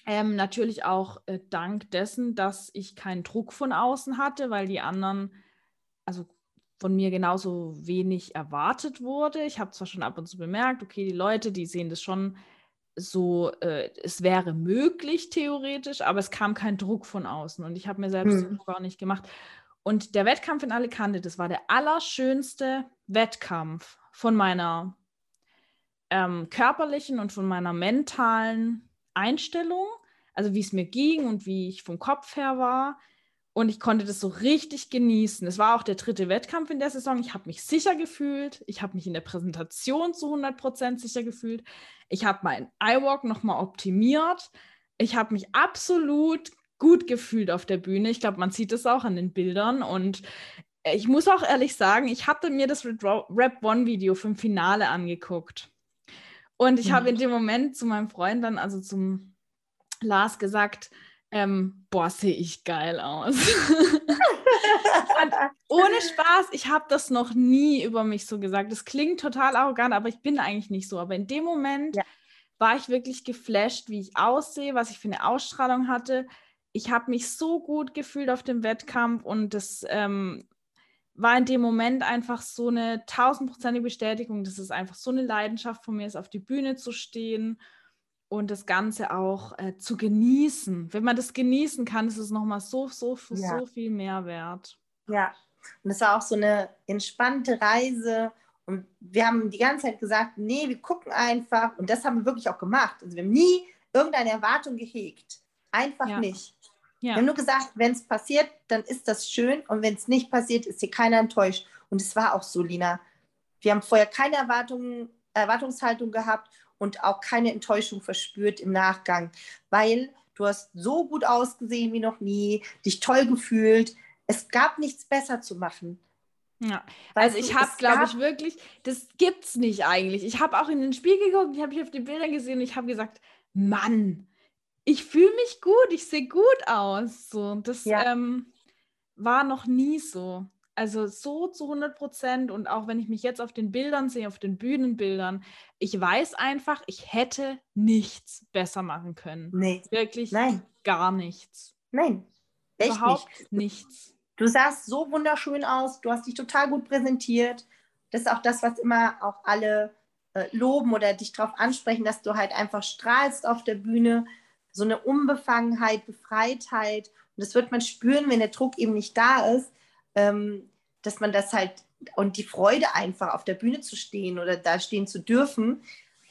Ähm, natürlich auch äh, dank dessen, dass ich keinen Druck von außen hatte, weil die anderen, also von mir genauso wenig erwartet wurde. Ich habe zwar schon ab und zu bemerkt, okay, die Leute, die sehen das schon so, äh, es wäre möglich theoretisch, aber es kam kein Druck von außen und ich habe mir selbst hm. gar nicht gemacht. Und der Wettkampf in Alicante, das war der allerschönste Wettkampf von meiner ähm, körperlichen und von meiner mentalen Einstellung. also wie es mir ging und wie ich vom Kopf her war. Und ich konnte das so richtig genießen. Es war auch der dritte Wettkampf in der Saison. Ich habe mich sicher gefühlt. Ich habe mich in der Präsentation zu 100% sicher gefühlt. Ich habe meinen iWalk nochmal optimiert. Ich habe mich absolut gut gefühlt auf der Bühne. Ich glaube, man sieht es auch an den Bildern. Und ich muss auch ehrlich sagen, ich hatte mir das Rap One Video vom Finale angeguckt. Und ich mhm. habe in dem Moment zu meinem Freund dann, also zum Lars, gesagt, ähm, boah, sehe ich geil aus. ohne Spaß, ich habe das noch nie über mich so gesagt. Das klingt total arrogant, aber ich bin eigentlich nicht so. Aber in dem Moment ja. war ich wirklich geflasht, wie ich aussehe, was ich für eine Ausstrahlung hatte. Ich habe mich so gut gefühlt auf dem Wettkampf und das ähm, war in dem Moment einfach so eine tausendprozentige Bestätigung, dass es einfach so eine Leidenschaft von mir ist, auf die Bühne zu stehen und das Ganze auch äh, zu genießen. Wenn man das genießen kann, ist es nochmal so, so, ja. so viel mehr wert. Ja, und es war auch so eine entspannte Reise. Und wir haben die ganze Zeit gesagt, nee, wir gucken einfach. Und das haben wir wirklich auch gemacht. Also wir haben nie irgendeine Erwartung gehegt. Einfach ja. nicht. Ja. Wir haben nur gesagt, wenn es passiert, dann ist das schön. Und wenn es nicht passiert, ist hier keiner enttäuscht. Und es war auch so, Lina. Wir haben vorher keine Erwartungen, Erwartungshaltung gehabt und auch keine Enttäuschung verspürt im Nachgang, weil du hast so gut ausgesehen wie noch nie, dich toll gefühlt. Es gab nichts besser zu machen. Ja, also ich habe, glaube ich, wirklich, das gibt's nicht eigentlich. Ich habe auch in den Spiegel geguckt, ich habe mich auf die Bilder gesehen und ich habe gesagt, Mann, ich fühle mich gut, ich sehe gut aus. So, das ja. ähm, war noch nie so. Also so zu 100 Prozent und auch wenn ich mich jetzt auf den Bildern sehe, auf den Bühnenbildern, ich weiß einfach, ich hätte nichts besser machen können. Nee. Wirklich Nein. gar nichts. Nein. Echt Überhaupt nicht. nichts. Du sahst so wunderschön aus, du hast dich total gut präsentiert. Das ist auch das, was immer auch alle äh, loben oder dich darauf ansprechen, dass du halt einfach strahlst auf der Bühne. So eine Unbefangenheit, Befreitheit. Und das wird man spüren, wenn der Druck eben nicht da ist ähm, dass man das halt und die Freude einfach auf der Bühne zu stehen oder da stehen zu dürfen,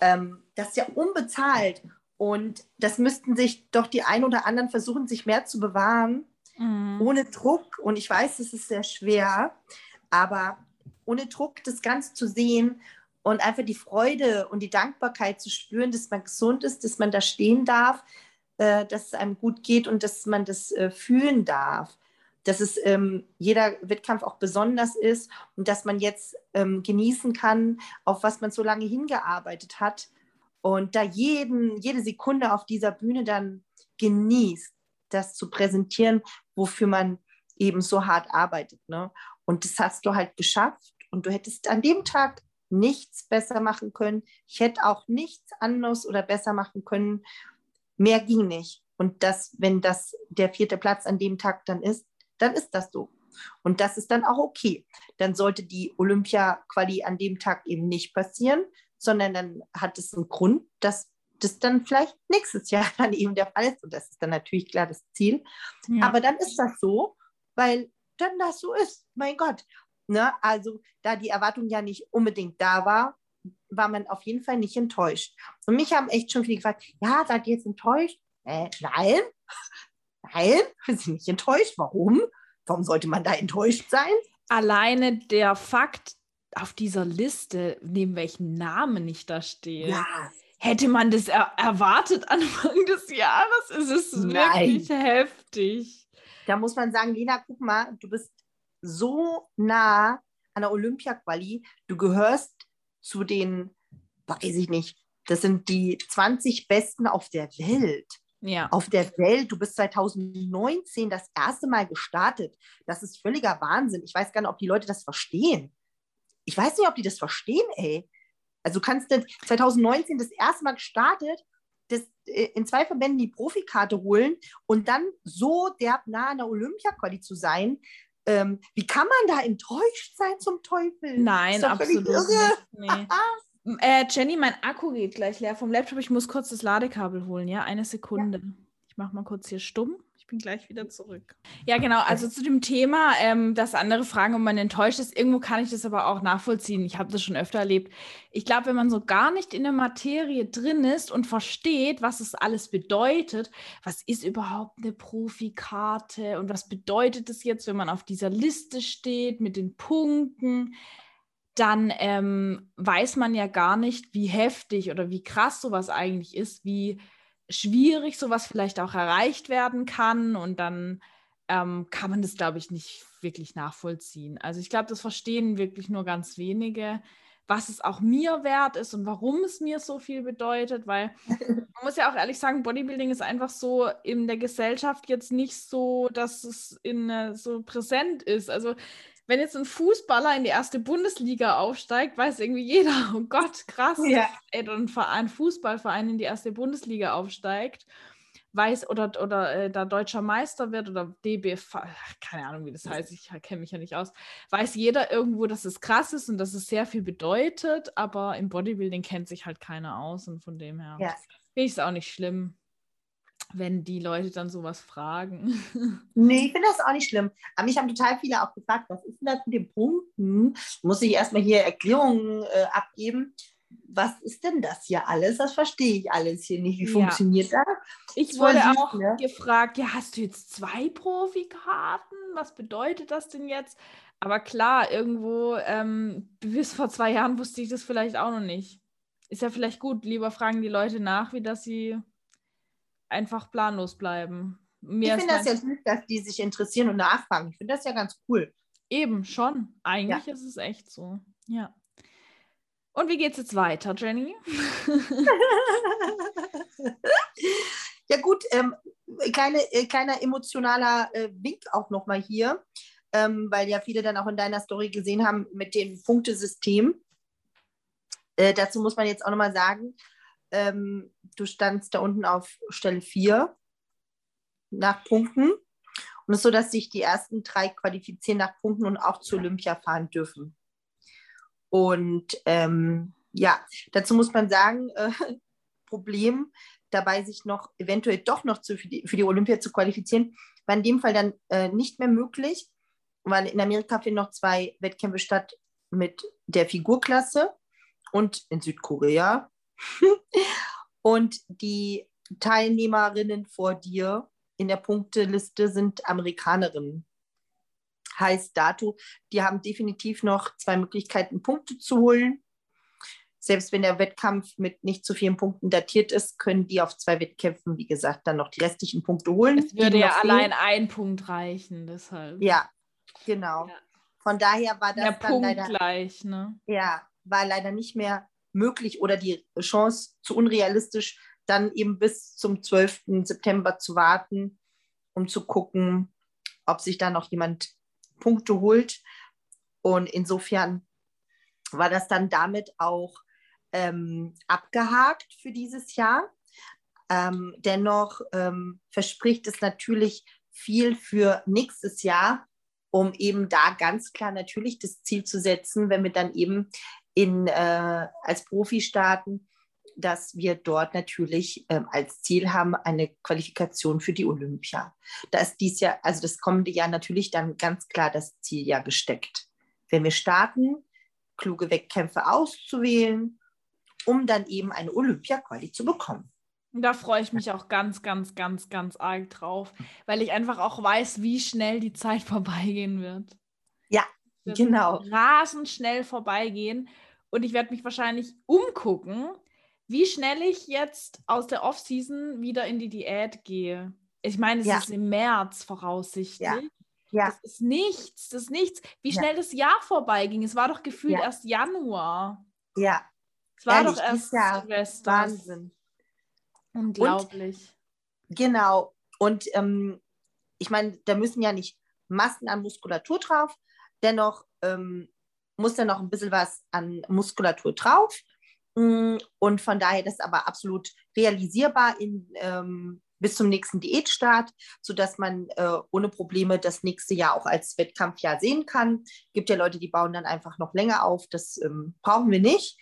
ähm, das ist ja unbezahlt. Und das müssten sich doch die ein oder anderen versuchen, sich mehr zu bewahren, mhm. ohne Druck. Und ich weiß, es ist sehr schwer, aber ohne Druck das Ganze zu sehen und einfach die Freude und die Dankbarkeit zu spüren, dass man gesund ist, dass man da stehen darf, äh, dass es einem gut geht und dass man das äh, fühlen darf dass es ähm, jeder Wettkampf auch besonders ist und dass man jetzt ähm, genießen kann, auf was man so lange hingearbeitet hat und da jeden, jede Sekunde auf dieser Bühne dann genießt, das zu präsentieren, wofür man eben so hart arbeitet. Ne? Und das hast du halt geschafft und du hättest an dem Tag nichts besser machen können. Ich hätte auch nichts anderes oder besser machen können. Mehr ging nicht. Und das, wenn das der vierte Platz an dem Tag dann ist, dann ist das so. Und das ist dann auch okay. Dann sollte die Olympia-Quali an dem Tag eben nicht passieren, sondern dann hat es einen Grund, dass das dann vielleicht nächstes Jahr dann eben der Fall ist. Und das ist dann natürlich klar das Ziel. Ja. Aber dann ist das so, weil dann das so ist. Mein Gott. Ne? Also, da die Erwartung ja nicht unbedingt da war, war man auf jeden Fall nicht enttäuscht. Und mich haben echt schon viele gefragt: Ja, seid ihr jetzt enttäuscht? Äh, nein, Nein, wir sind nicht enttäuscht. Warum? Warum sollte man da enttäuscht sein? Alleine der Fakt auf dieser Liste, neben welchen Namen ich da stehe. Ja. Hätte man das er erwartet Anfang des Jahres? Ist es Nein. wirklich heftig. Da muss man sagen, Lena, guck mal, du bist so nah an der Olympia-Quali. Du gehörst zu den, weiß ich nicht, das sind die 20 Besten auf der Welt ja. auf der Welt. Du bist 2019 das erste Mal gestartet. Das ist völliger Wahnsinn. Ich weiß gar nicht, ob die Leute das verstehen. Ich weiß nicht, ob die das verstehen, ey. Also kannst du 2019 das erste Mal gestartet, das, äh, in zwei Verbänden die Profikarte holen und dann so derb nah an der Olympia-Quali zu sein. Ähm, wie kann man da enttäuscht sein zum Teufel? Nein, absolut nicht. Nee. Äh, Jenny, mein Akku geht gleich leer vom Laptop. Ich muss kurz das Ladekabel holen, ja? Eine Sekunde. Ja. Ich mache mal kurz hier stumm. Ich bin gleich wieder zurück. Ja, genau. Also zu dem Thema, ähm, dass andere fragen, ob man enttäuscht ist. Irgendwo kann ich das aber auch nachvollziehen. Ich habe das schon öfter erlebt. Ich glaube, wenn man so gar nicht in der Materie drin ist und versteht, was es alles bedeutet, was ist überhaupt eine Profikarte und was bedeutet es jetzt, wenn man auf dieser Liste steht mit den Punkten, dann ähm, weiß man ja gar nicht, wie heftig oder wie krass sowas eigentlich ist, wie schwierig sowas vielleicht auch erreicht werden kann und dann ähm, kann man das, glaube ich, nicht wirklich nachvollziehen. Also ich glaube, das verstehen wirklich nur ganz wenige, was es auch mir wert ist und warum es mir so viel bedeutet, weil man muss ja auch ehrlich sagen, Bodybuilding ist einfach so in der Gesellschaft jetzt nicht so, dass es in, äh, so präsent ist. Also wenn jetzt ein Fußballer in die erste Bundesliga aufsteigt, weiß irgendwie jeder, oh Gott, krass, ja. ey, ein, ein Fußballverein in die erste Bundesliga aufsteigt, weiß oder, oder äh, da deutscher Meister wird oder DBF, keine Ahnung, wie das heißt, ich kenne mich ja nicht aus, weiß jeder irgendwo, dass es krass ist und dass es sehr viel bedeutet, aber im Bodybuilding kennt sich halt keiner aus und von dem her ja. finde ich es auch nicht schlimm wenn die Leute dann sowas fragen. Nee, ich finde das auch nicht schlimm. Aber mich haben total viele auch gefragt, was ist denn das mit den Punkten? Muss ich erstmal hier Erklärungen äh, abgeben? Was ist denn das hier alles? Das verstehe ich alles hier nicht. Wie ja. funktioniert das? Ich das wurde auch ne? gefragt, ja, hast du jetzt zwei Profikarten? Was bedeutet das denn jetzt? Aber klar, irgendwo, ähm, bis vor zwei Jahren wusste ich das vielleicht auch noch nicht. Ist ja vielleicht gut, lieber fragen die Leute nach, wie das sie einfach planlos bleiben. Mir ich finde das ja süß, dass die sich interessieren und nachfragen. Ich finde das ja ganz cool. Eben, schon. Eigentlich ja. ist es echt so. Ja. Und wie geht es jetzt weiter, Jenny? ja gut, ähm, kleine, äh, kleiner emotionaler äh, Wink auch nochmal hier, ähm, weil ja viele dann auch in deiner Story gesehen haben mit dem Punktesystem. Äh, dazu muss man jetzt auch nochmal sagen, ähm, du standst da unten auf Stelle 4 nach Punkten. Und es ist so, dass sich die ersten drei qualifizieren nach Punkten und auch zu Olympia fahren dürfen. Und ähm, ja, dazu muss man sagen, äh, Problem dabei, sich noch eventuell doch noch zu, für, die, für die Olympia zu qualifizieren, war in dem Fall dann äh, nicht mehr möglich, weil in Amerika finden noch zwei Wettkämpfe statt mit der Figurklasse und in Südkorea und die Teilnehmerinnen vor dir in der Punkteliste sind Amerikanerinnen. Heißt dato, die haben definitiv noch zwei Möglichkeiten, Punkte zu holen. Selbst wenn der Wettkampf mit nicht zu vielen Punkten datiert ist, können die auf zwei Wettkämpfen, wie gesagt, dann noch die restlichen Punkte holen. Es würde ja allein ein Punkt reichen, deshalb. Ja, genau. Ja. Von daher war das der dann Punkt leider, gleich, ne? Ja, war leider nicht mehr möglich oder die Chance zu unrealistisch, dann eben bis zum 12. September zu warten, um zu gucken, ob sich da noch jemand Punkte holt. Und insofern war das dann damit auch ähm, abgehakt für dieses Jahr. Ähm, dennoch ähm, verspricht es natürlich viel für nächstes Jahr, um eben da ganz klar natürlich das Ziel zu setzen, wenn wir dann eben in, äh, als Profi starten, dass wir dort natürlich ähm, als Ziel haben eine Qualifikation für die Olympia. Da ist dies Jahr, also das kommende Jahr natürlich dann ganz klar das Ziel ja gesteckt. Wenn wir starten, kluge Wettkämpfe auszuwählen, um dann eben eine Olympia-Quali zu bekommen. Da freue ich mich auch ganz, ganz, ganz, ganz arg drauf, weil ich einfach auch weiß, wie schnell die Zeit vorbeigehen wird. Ja, genau. Rasend schnell vorbeigehen. Und ich werde mich wahrscheinlich umgucken, wie schnell ich jetzt aus der Offseason wieder in die Diät gehe. Ich meine, es ja. ist im März voraussichtlich. Ja. ja. Das ist nichts, das ist nichts. Wie schnell ja. das Jahr vorbeiging. Es war doch gefühlt erst Januar. Ja. Es war Ehrlich, doch erst. Silvester. Wahnsinn. Unglaublich. Und, genau. Und ähm, ich meine, da müssen ja nicht Massen an Muskulatur drauf. Dennoch ähm, muss da noch ein bisschen was an Muskulatur drauf. Mm, und von daher das aber absolut realisierbar in, ähm, bis zum nächsten Diätstart, sodass man äh, ohne Probleme das nächste Jahr auch als Wettkampfjahr sehen kann. Es gibt ja Leute, die bauen dann einfach noch länger auf. Das ähm, brauchen wir nicht.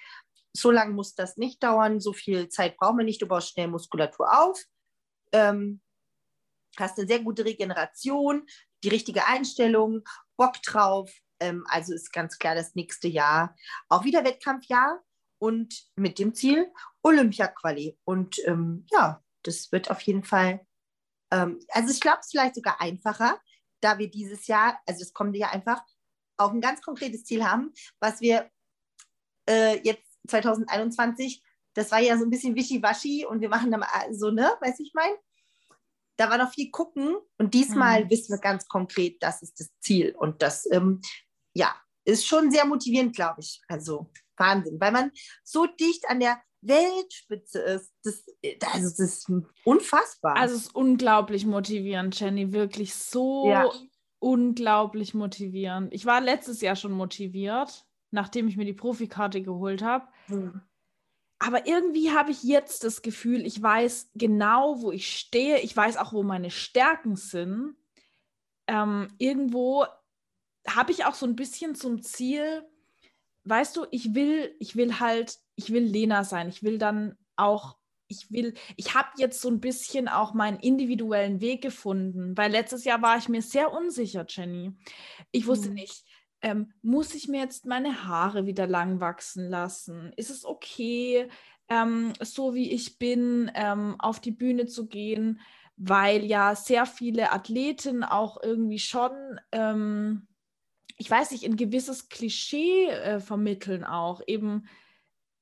So lange muss das nicht dauern. So viel Zeit brauchen wir nicht. Du baust schnell Muskulatur auf. Ähm, hast eine sehr gute Regeneration, die richtige Einstellung, Bock drauf. Ähm, also ist ganz klar das nächste Jahr auch wieder Wettkampfjahr und mit dem Ziel Olympia-Quali. Und ähm, ja, das wird auf jeden Fall, ähm, also ich glaube, es ist vielleicht sogar einfacher, da wir dieses Jahr, also es kommt ja einfach, auch ein ganz konkretes Ziel haben, was wir äh, jetzt 2021, das war ja so ein bisschen wischiwaschi und wir machen dann so, ne, weiß ich mein. Da war noch viel gucken und diesmal mhm. wissen wir ganz konkret, das ist das Ziel und das, ähm, ja, ist schon sehr motivierend, glaube ich. Also Wahnsinn, weil man so dicht an der Weltspitze ist. Das, also das ist unfassbar. Also es ist unglaublich motivierend, Jenny, wirklich so ja. unglaublich motivierend. Ich war letztes Jahr schon motiviert, nachdem ich mir die Profikarte geholt habe. Mhm. Aber irgendwie habe ich jetzt das Gefühl, ich weiß genau, wo ich stehe. Ich weiß auch, wo meine Stärken sind. Ähm, irgendwo habe ich auch so ein bisschen zum Ziel, weißt du, ich will, ich will halt, ich will Lena sein. Ich will dann auch, ich will, ich habe jetzt so ein bisschen auch meinen individuellen Weg gefunden, weil letztes Jahr war ich mir sehr unsicher, Jenny. Ich wusste hm. nicht, ähm, muss ich mir jetzt meine Haare wieder lang wachsen lassen? Ist es okay, ähm, so wie ich bin, ähm, auf die Bühne zu gehen? Weil ja sehr viele Athleten auch irgendwie schon, ähm, ich weiß nicht, ein gewisses Klischee äh, vermitteln auch, eben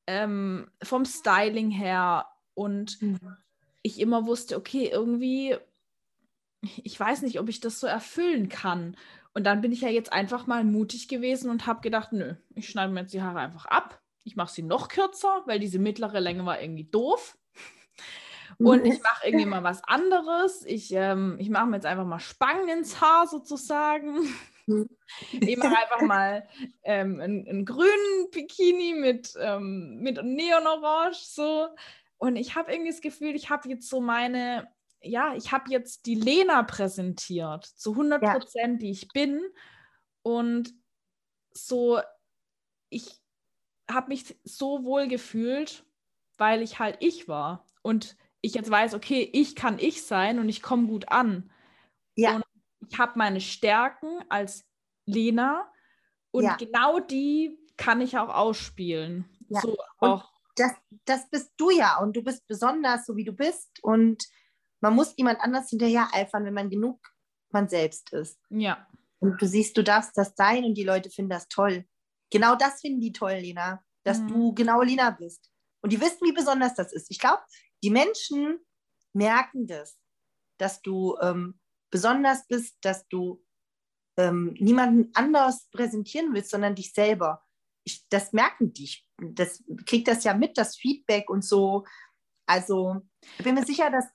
ähm, vom Styling her. Und mhm. ich immer wusste, okay, irgendwie, ich weiß nicht, ob ich das so erfüllen kann. Und dann bin ich ja jetzt einfach mal mutig gewesen und habe gedacht, nö, ich schneide mir jetzt die Haare einfach ab. Ich mache sie noch kürzer, weil diese mittlere Länge war irgendwie doof. Und ich mache irgendwie mal was anderes. Ich, ähm, ich mache mir jetzt einfach mal Spangen ins Haar sozusagen. Mache einfach mal ähm, einen, einen, grünen Bikini mit, ähm, mit Neonorange so. Und ich habe irgendwie das Gefühl, ich habe jetzt so meine, ja, ich habe jetzt die Lena präsentiert, zu 100 Prozent, ja. die ich bin. Und so, ich habe mich so wohl gefühlt, weil ich halt ich war. Und ich jetzt weiß, okay, ich kann ich sein und ich komme gut an. Ja. Und ich habe meine Stärken als Lena und ja. genau die kann ich auch ausspielen. Ja. So auch. Das, das bist du ja und du bist besonders, so wie du bist. Und man muss jemand anders hinterher eifern, wenn man genug man selbst ist. Ja. Und du siehst, du darfst das sein und die Leute finden das toll. Genau das finden die toll, Lena, dass mhm. du genau Lena bist. Und die wissen, wie besonders das ist. Ich glaube, die Menschen merken das, dass du ähm, besonders bist, dass du ähm, niemanden anders präsentieren willst, sondern dich selber. Ich, das merken die. Das kriegt das ja mit, das Feedback und so. Also ich bin mir sicher, dass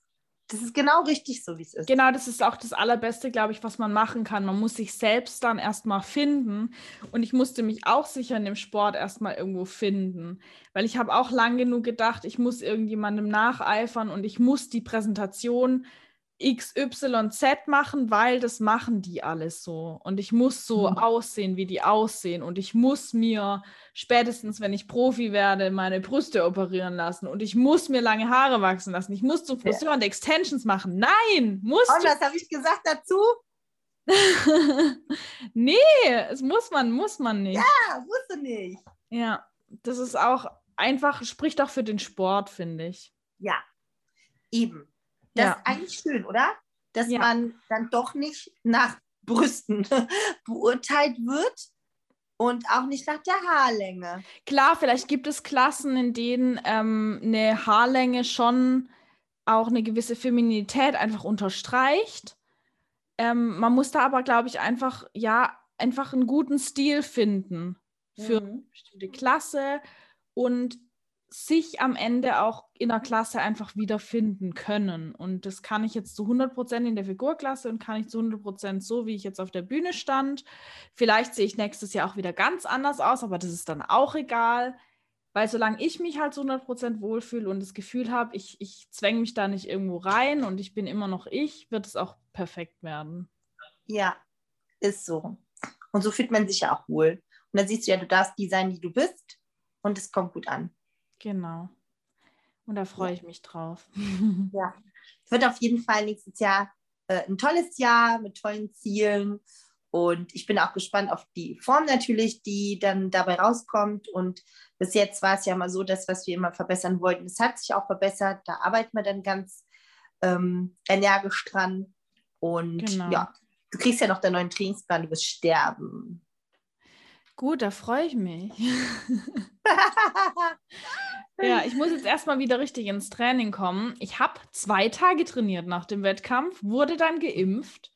das ist genau richtig so, wie es ist. Genau, das ist auch das Allerbeste, glaube ich, was man machen kann. Man muss sich selbst dann erstmal finden. Und ich musste mich auch sicher in dem Sport erstmal irgendwo finden. Weil ich habe auch lang genug gedacht, ich muss irgendjemandem nacheifern und ich muss die Präsentation XYZ machen, weil das machen die alles so. Und ich muss so mhm. aussehen, wie die aussehen. Und ich muss mir spätestens, wenn ich Profi werde, meine Brüste operieren lassen. Und ich muss mir lange Haare wachsen lassen. Ich muss zum Friseur ja. und Extensions machen. Nein, muss. Und was habe ich gesagt dazu? nee, es muss man, muss man nicht. Ja, wusste nicht. Ja, das ist auch einfach, spricht auch für den Sport, finde ich. Ja, eben. Das ja. ist eigentlich schön, oder? Dass ja. man dann doch nicht nach Brüsten beurteilt wird und auch nicht nach der Haarlänge. Klar, vielleicht gibt es Klassen, in denen ähm, eine Haarlänge schon auch eine gewisse Feminität einfach unterstreicht. Ähm, man muss da aber, glaube ich, einfach, ja, einfach einen guten Stil finden für mhm. eine bestimmte Klasse und sich am Ende auch in der Klasse einfach wiederfinden können. Und das kann ich jetzt zu 100 Prozent in der Figurklasse und kann ich zu 100 Prozent so, wie ich jetzt auf der Bühne stand. Vielleicht sehe ich nächstes Jahr auch wieder ganz anders aus, aber das ist dann auch egal. Weil solange ich mich halt zu 100 Prozent wohlfühle und das Gefühl habe, ich, ich zwänge mich da nicht irgendwo rein und ich bin immer noch ich, wird es auch perfekt werden. Ja, ist so. Und so fühlt man sich ja auch wohl. Und dann siehst du ja, du darfst die sein, die du bist und es kommt gut an. Genau. Und da freue ich mich drauf. Ja, es wird auf jeden Fall nächstes Jahr äh, ein tolles Jahr mit tollen Zielen. Und ich bin auch gespannt auf die Form natürlich, die dann dabei rauskommt. Und bis jetzt war es ja mal so, dass was wir immer verbessern wollten, es hat sich auch verbessert. Da arbeiten wir dann ganz ähm, energisch dran. Und genau. ja, du kriegst ja noch deinen neuen Trainingsplan, du wirst sterben. Gut, da freue ich mich. ja, ich muss jetzt erstmal wieder richtig ins Training kommen. Ich habe zwei Tage trainiert nach dem Wettkampf, wurde dann geimpft.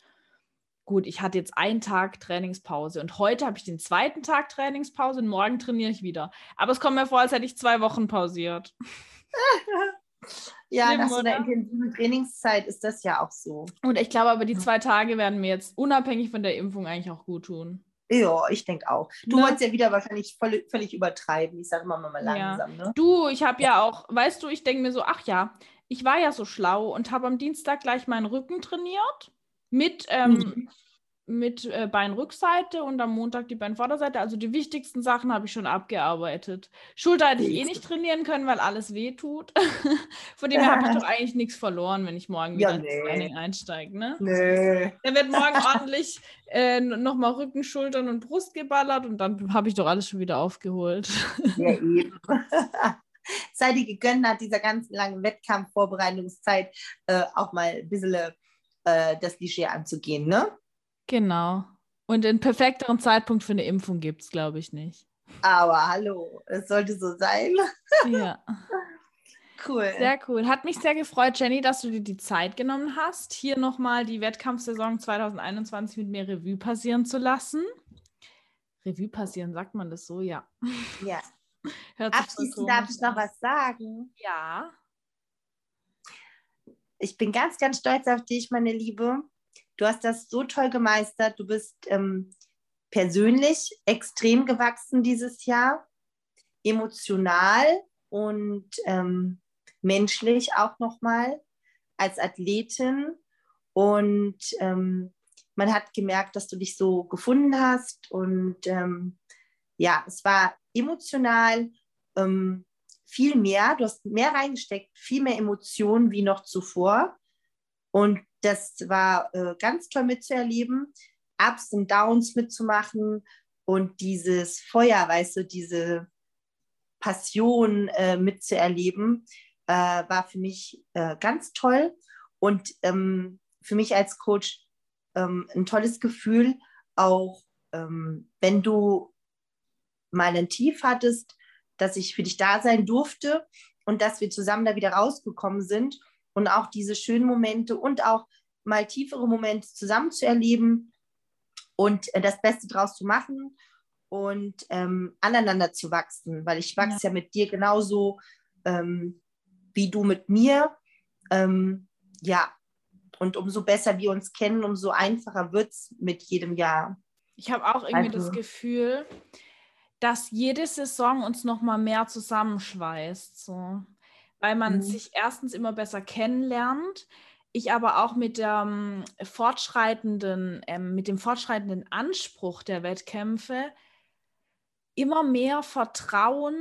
Gut, ich hatte jetzt einen Tag Trainingspause und heute habe ich den zweiten Tag Trainingspause und morgen trainiere ich wieder. Aber es kommt mir vor, als hätte ich zwei Wochen pausiert. ja, Schlimm, nach so einer intensiven Trainingszeit ist das ja auch so. Und ich glaube aber, die zwei Tage werden mir jetzt unabhängig von der Impfung eigentlich auch gut tun. Ja, ich denke auch. Du ne? wolltest ja wieder wahrscheinlich voll, völlig übertreiben. Ich sage immer mal langsam. Ja. Ne? Du, ich habe ja auch, weißt du, ich denke mir so, ach ja, ich war ja so schlau und habe am Dienstag gleich meinen Rücken trainiert mit ähm, mhm mit äh, Beinrückseite und am Montag die Beinvorderseite. Also die wichtigsten Sachen habe ich schon abgearbeitet. Schulter hätte ich eh nicht trainieren können, weil alles weh tut. Von dem habe ich doch eigentlich nichts verloren, wenn ich morgen wieder ja, nee. ins Training einsteige. Ne? Nee. Dann wird morgen ordentlich äh, nochmal Rücken, Schultern und Brust geballert und dann habe ich doch alles schon wieder aufgeholt. Ja, eben. Sei dir gegönnt nach dieser ganzen langen Wettkampfvorbereitungszeit äh, auch mal ein bisschen äh, das Klischee anzugehen, ne? Genau. Und den perfekteren Zeitpunkt für eine Impfung gibt es, glaube ich, nicht. Aber hallo, es sollte so sein. Ja. Cool. Sehr cool. Hat mich sehr gefreut, Jenny, dass du dir die Zeit genommen hast, hier nochmal die Wettkampfsaison 2021 mit mir Revue passieren zu lassen. Revue passieren, sagt man das so? Ja. Ja. Abschließend darf ich noch was sagen. Ja. Ich bin ganz, ganz stolz auf dich, meine Liebe. Du hast das so toll gemeistert. Du bist ähm, persönlich extrem gewachsen dieses Jahr, emotional und ähm, menschlich auch nochmal als Athletin. Und ähm, man hat gemerkt, dass du dich so gefunden hast. Und ähm, ja, es war emotional ähm, viel mehr. Du hast mehr reingesteckt, viel mehr Emotionen wie noch zuvor. Und das war äh, ganz toll mitzuerleben, Ups und Downs mitzumachen und dieses Feuer, weißt du, diese Passion äh, mitzuerleben, äh, war für mich äh, ganz toll. Und ähm, für mich als Coach ähm, ein tolles Gefühl, auch ähm, wenn du mal ein Tief hattest, dass ich für dich da sein durfte und dass wir zusammen da wieder rausgekommen sind und auch diese schönen Momente und auch mal tiefere Momente zusammen zu erleben und äh, das Beste draus zu machen und ähm, aneinander zu wachsen, weil ich wachse ja, ja mit dir genauso ähm, wie du mit mir. Ähm, ja, und umso besser wir uns kennen, umso einfacher wird es mit jedem Jahr. Ich habe auch irgendwie also. das Gefühl, dass jede Saison uns noch mal mehr zusammenschweißt. So weil man mhm. sich erstens immer besser kennenlernt, ich aber auch mit dem fortschreitenden, ähm, mit dem fortschreitenden Anspruch der Wettkämpfe immer mehr Vertrauen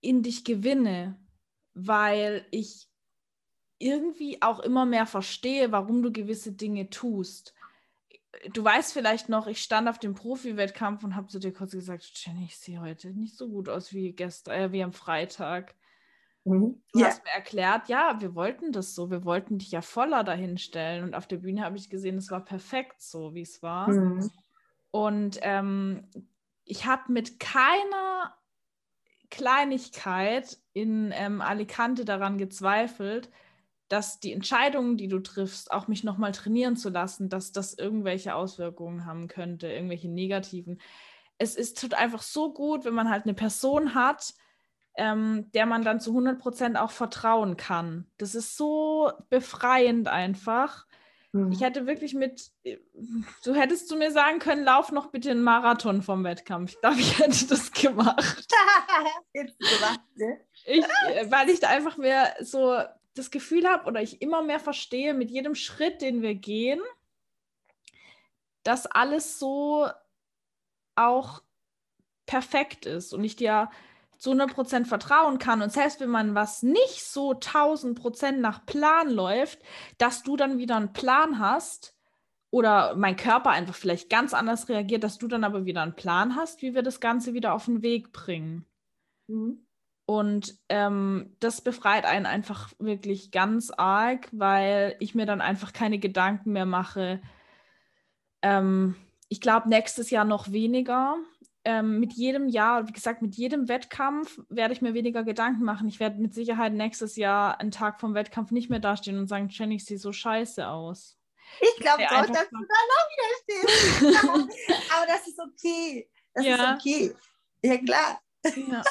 in dich gewinne, weil ich irgendwie auch immer mehr verstehe, warum du gewisse Dinge tust. Du weißt vielleicht noch, ich stand auf dem Profi-Wettkampf und habe zu dir kurz gesagt, Jenny, ich sehe heute nicht so gut aus wie gestern, äh, wie am Freitag. Mhm. Du ja. hast mir erklärt, ja, wir wollten das so, wir wollten dich ja voller dahinstellen. Und auf der Bühne habe ich gesehen, es war perfekt so, wie es war. Mhm. Und ähm, ich habe mit keiner Kleinigkeit in ähm, Alicante daran gezweifelt, dass die Entscheidungen, die du triffst, auch mich nochmal trainieren zu lassen, dass das irgendwelche Auswirkungen haben könnte, irgendwelche negativen. Es ist einfach so gut, wenn man halt eine Person hat, ähm, der man dann zu 100 Prozent auch vertrauen kann. Das ist so befreiend einfach. Mhm. Ich hätte wirklich mit, du hättest zu mir sagen können, lauf noch bitte einen Marathon vom Wettkampf. Ich glaube, ich hätte das gemacht. gemacht ne? ich, äh, weil ich da einfach mehr so das Gefühl habe oder ich immer mehr verstehe mit jedem Schritt, den wir gehen, dass alles so auch perfekt ist und ich dir zu 100% vertrauen kann und selbst wenn man was nicht so 1000% nach Plan läuft, dass du dann wieder einen Plan hast oder mein Körper einfach vielleicht ganz anders reagiert, dass du dann aber wieder einen Plan hast, wie wir das Ganze wieder auf den Weg bringen. Mhm. Und ähm, das befreit einen einfach wirklich ganz arg, weil ich mir dann einfach keine Gedanken mehr mache. Ähm, ich glaube, nächstes Jahr noch weniger. Ähm, mit jedem Jahr, wie gesagt, mit jedem Wettkampf werde ich mir weniger Gedanken machen. Ich werde mit Sicherheit nächstes Jahr einen Tag vom Wettkampf nicht mehr dastehen und sagen, Jenny, ich sehe so scheiße aus. Ich glaube doch, dass du da noch wieder stehst. Aber das ist okay. Das ja. ist okay. Ja, klar. Ja.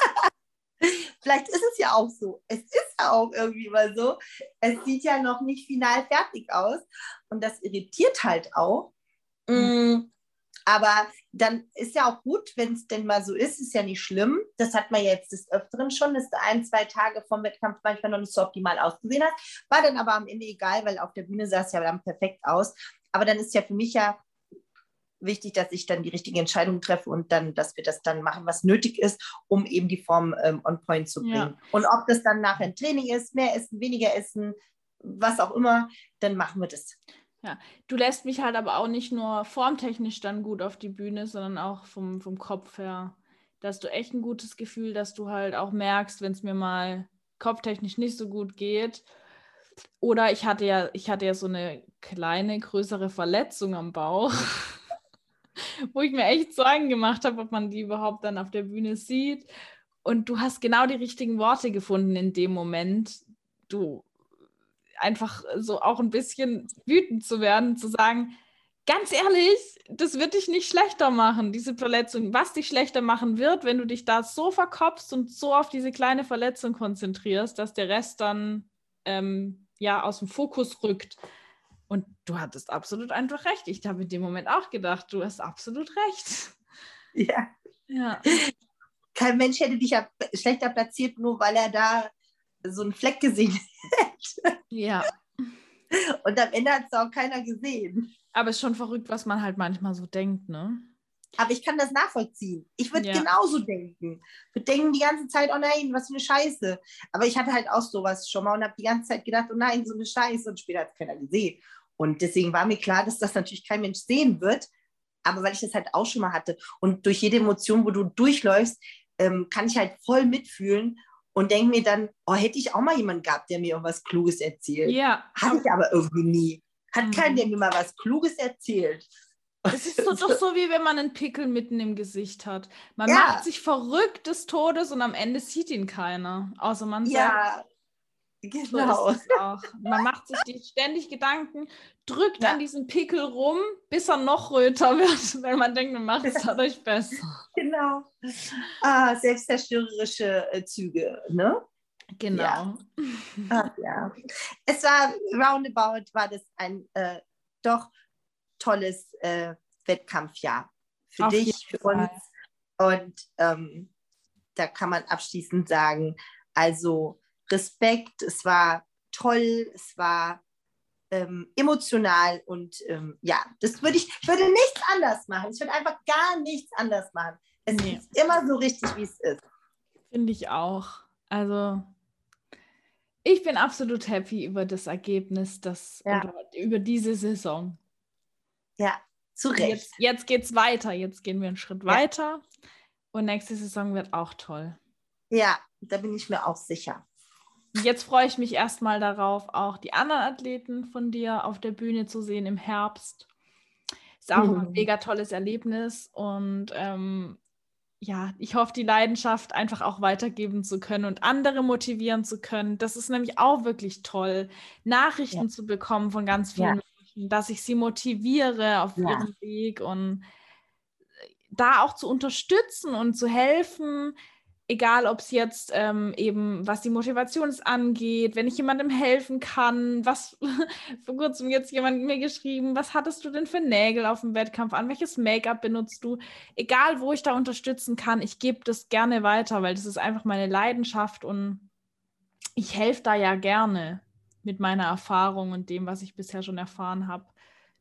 Vielleicht ist es ja auch so. Es ist ja auch irgendwie mal so. Es sieht ja noch nicht final fertig aus. Und das irritiert halt auch. Mhm. Aber dann ist ja auch gut, wenn es denn mal so ist, ist ja nicht schlimm. Das hat man jetzt des Öfteren schon, dass du ein, zwei Tage vom Wettkampf manchmal noch nicht so optimal ausgesehen hast. War dann aber am Ende egal, weil auf der Bühne sah es ja dann perfekt aus. Aber dann ist ja für mich ja wichtig, dass ich dann die richtige Entscheidung treffe und dann, dass wir das dann machen, was nötig ist, um eben die Form ähm, on point zu bringen. Ja. Und ob das dann nachher ein Training ist, mehr essen, weniger essen, was auch immer, dann machen wir das. Ja, du lässt mich halt aber auch nicht nur formtechnisch dann gut auf die Bühne, sondern auch vom, vom Kopf her. Da hast du echt ein gutes Gefühl, dass du halt auch merkst, wenn es mir mal kopftechnisch nicht so gut geht. Oder ich hatte ja, ich hatte ja so eine kleine, größere Verletzung am Bauch. wo ich mir echt Sorgen gemacht habe, ob man die überhaupt dann auf der Bühne sieht. Und du hast genau die richtigen Worte gefunden in dem Moment. Du einfach so auch ein bisschen wütend zu werden, zu sagen, ganz ehrlich, das wird dich nicht schlechter machen, diese Verletzung. Was dich schlechter machen wird, wenn du dich da so verkopfst und so auf diese kleine Verletzung konzentrierst, dass der Rest dann ähm, ja aus dem Fokus rückt. Und du hattest absolut einfach recht. Ich habe in dem Moment auch gedacht, du hast absolut recht. Ja. ja. Kein Mensch hätte dich ja schlechter platziert, nur weil er da so einen Fleck gesehen hätte. Ja. Und am Ende hat es auch keiner gesehen. Aber es ist schon verrückt, was man halt manchmal so denkt, ne? Aber ich kann das nachvollziehen. Ich würde ja. genauso denken. Wir denken die ganze Zeit, oh nein, was für eine Scheiße. Aber ich hatte halt auch sowas schon mal und habe die ganze Zeit gedacht, oh nein, so eine Scheiße. Und später hat es keiner gesehen. Und deswegen war mir klar, dass das natürlich kein Mensch sehen wird. Aber weil ich das halt auch schon mal hatte und durch jede Emotion, wo du durchläufst, ähm, kann ich halt voll mitfühlen und denke mir dann, oh, hätte ich auch mal jemanden gehabt, der mir irgendwas Kluges erzählt. Ja. Hatte ich aber irgendwie nie. Hat mhm. keiner, der mir mal was Kluges erzählt. Es ist so, doch so, wie wenn man einen Pickel mitten im Gesicht hat. Man ja. macht sich verrückt des Todes und am Ende sieht ihn keiner. Außer man sagt, ja. Genau. So Man macht sich ständig Gedanken, drückt ja. an diesem Pickel rum, bis er noch röter wird, weil man denkt, man macht es dadurch besser. Genau. Ah, selbstzerstörerische äh, Züge, ne? Genau. Ja. Ah, ja. Es war roundabout, war das ein äh, doch tolles äh, Wettkampfjahr für Auf dich, für uns. Und ähm, da kann man abschließend sagen, also Respekt, es war toll, es war ähm, emotional und ähm, ja, das würde ich, ich würde nichts anders machen. Ich würde einfach gar nichts anders machen. Es nee. ist immer so richtig, wie es ist. Finde ich auch. Also ich bin absolut happy über das Ergebnis, das ja. über diese Saison. Ja, zu Recht. Jetzt, jetzt geht es weiter. Jetzt gehen wir einen Schritt ja. weiter. Und nächste Saison wird auch toll. Ja, da bin ich mir auch sicher. Jetzt freue ich mich erstmal darauf, auch die anderen Athleten von dir auf der Bühne zu sehen im Herbst. Ist auch mhm. ein mega tolles Erlebnis und ähm, ja, ich hoffe, die Leidenschaft einfach auch weitergeben zu können und andere motivieren zu können. Das ist nämlich auch wirklich toll, Nachrichten ja. zu bekommen von ganz vielen ja. Menschen, dass ich sie motiviere auf ja. ihrem Weg und da auch zu unterstützen und zu helfen, egal ob es jetzt ähm, eben, was die Motivation angeht, wenn ich jemandem helfen kann, was vor kurzem jetzt jemand mir geschrieben, was hattest du denn für Nägel auf dem Wettkampf an, welches Make-up benutzt du, egal wo ich da unterstützen kann, ich gebe das gerne weiter, weil das ist einfach meine Leidenschaft und ich helfe da ja gerne mit meiner Erfahrung und dem, was ich bisher schon erfahren habe,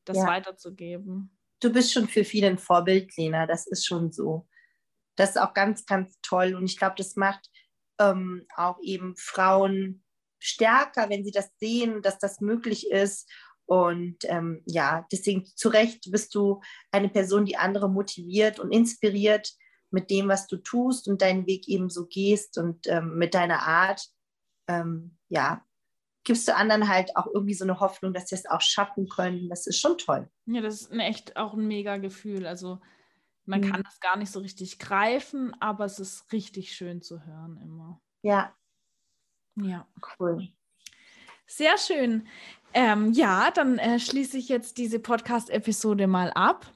das ja. weiterzugeben. Du bist schon für viele ein Vorbild, Lena, das ist schon so. Das ist auch ganz, ganz toll. Und ich glaube, das macht ähm, auch eben Frauen stärker, wenn sie das sehen, dass das möglich ist. Und ähm, ja, deswegen zu Recht bist du eine Person, die andere motiviert und inspiriert mit dem, was du tust und deinen Weg eben so gehst und ähm, mit deiner Art. Ähm, ja, gibst du anderen halt auch irgendwie so eine Hoffnung, dass sie es auch schaffen können. Das ist schon toll. Ja, das ist ein echt auch ein mega Gefühl. Also man mhm. kann das gar nicht so richtig greifen, aber es ist richtig schön zu hören immer. Ja. Ja. Cool. Sehr schön. Ähm, ja, dann äh, schließe ich jetzt diese Podcast-Episode mal ab.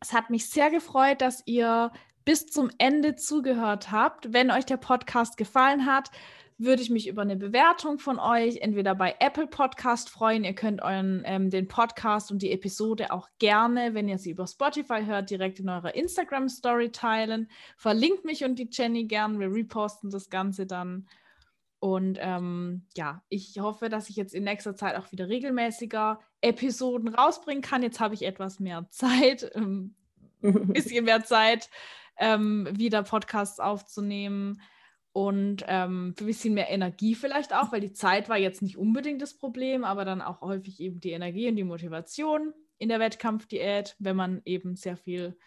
Es hat mich sehr gefreut, dass ihr bis zum Ende zugehört habt. Wenn euch der Podcast gefallen hat, würde ich mich über eine Bewertung von euch entweder bei Apple Podcast freuen. Ihr könnt euren ähm, den Podcast und die Episode auch gerne, wenn ihr sie über Spotify hört, direkt in eurer Instagram Story teilen. Verlinkt mich und die Jenny gern. Wir reposten das Ganze dann. Und ähm, ja, ich hoffe, dass ich jetzt in nächster Zeit auch wieder regelmäßiger Episoden rausbringen kann. Jetzt habe ich etwas mehr Zeit, ein ähm, bisschen mehr Zeit, ähm, wieder Podcasts aufzunehmen und ähm, ein bisschen mehr Energie vielleicht auch, weil die Zeit war jetzt nicht unbedingt das Problem, aber dann auch häufig eben die Energie und die Motivation in der Wettkampfdiät, wenn man eben sehr viel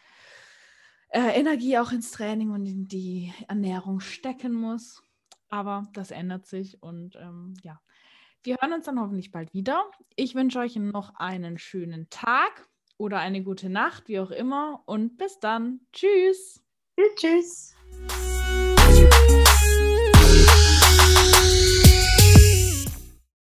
äh, Energie auch ins Training und in die Ernährung stecken muss. Aber das ändert sich und ähm, ja, wir hören uns dann hoffentlich bald wieder. Ich wünsche euch noch einen schönen Tag oder eine gute Nacht, wie auch immer. Und bis dann. Tschüss. Tschüss.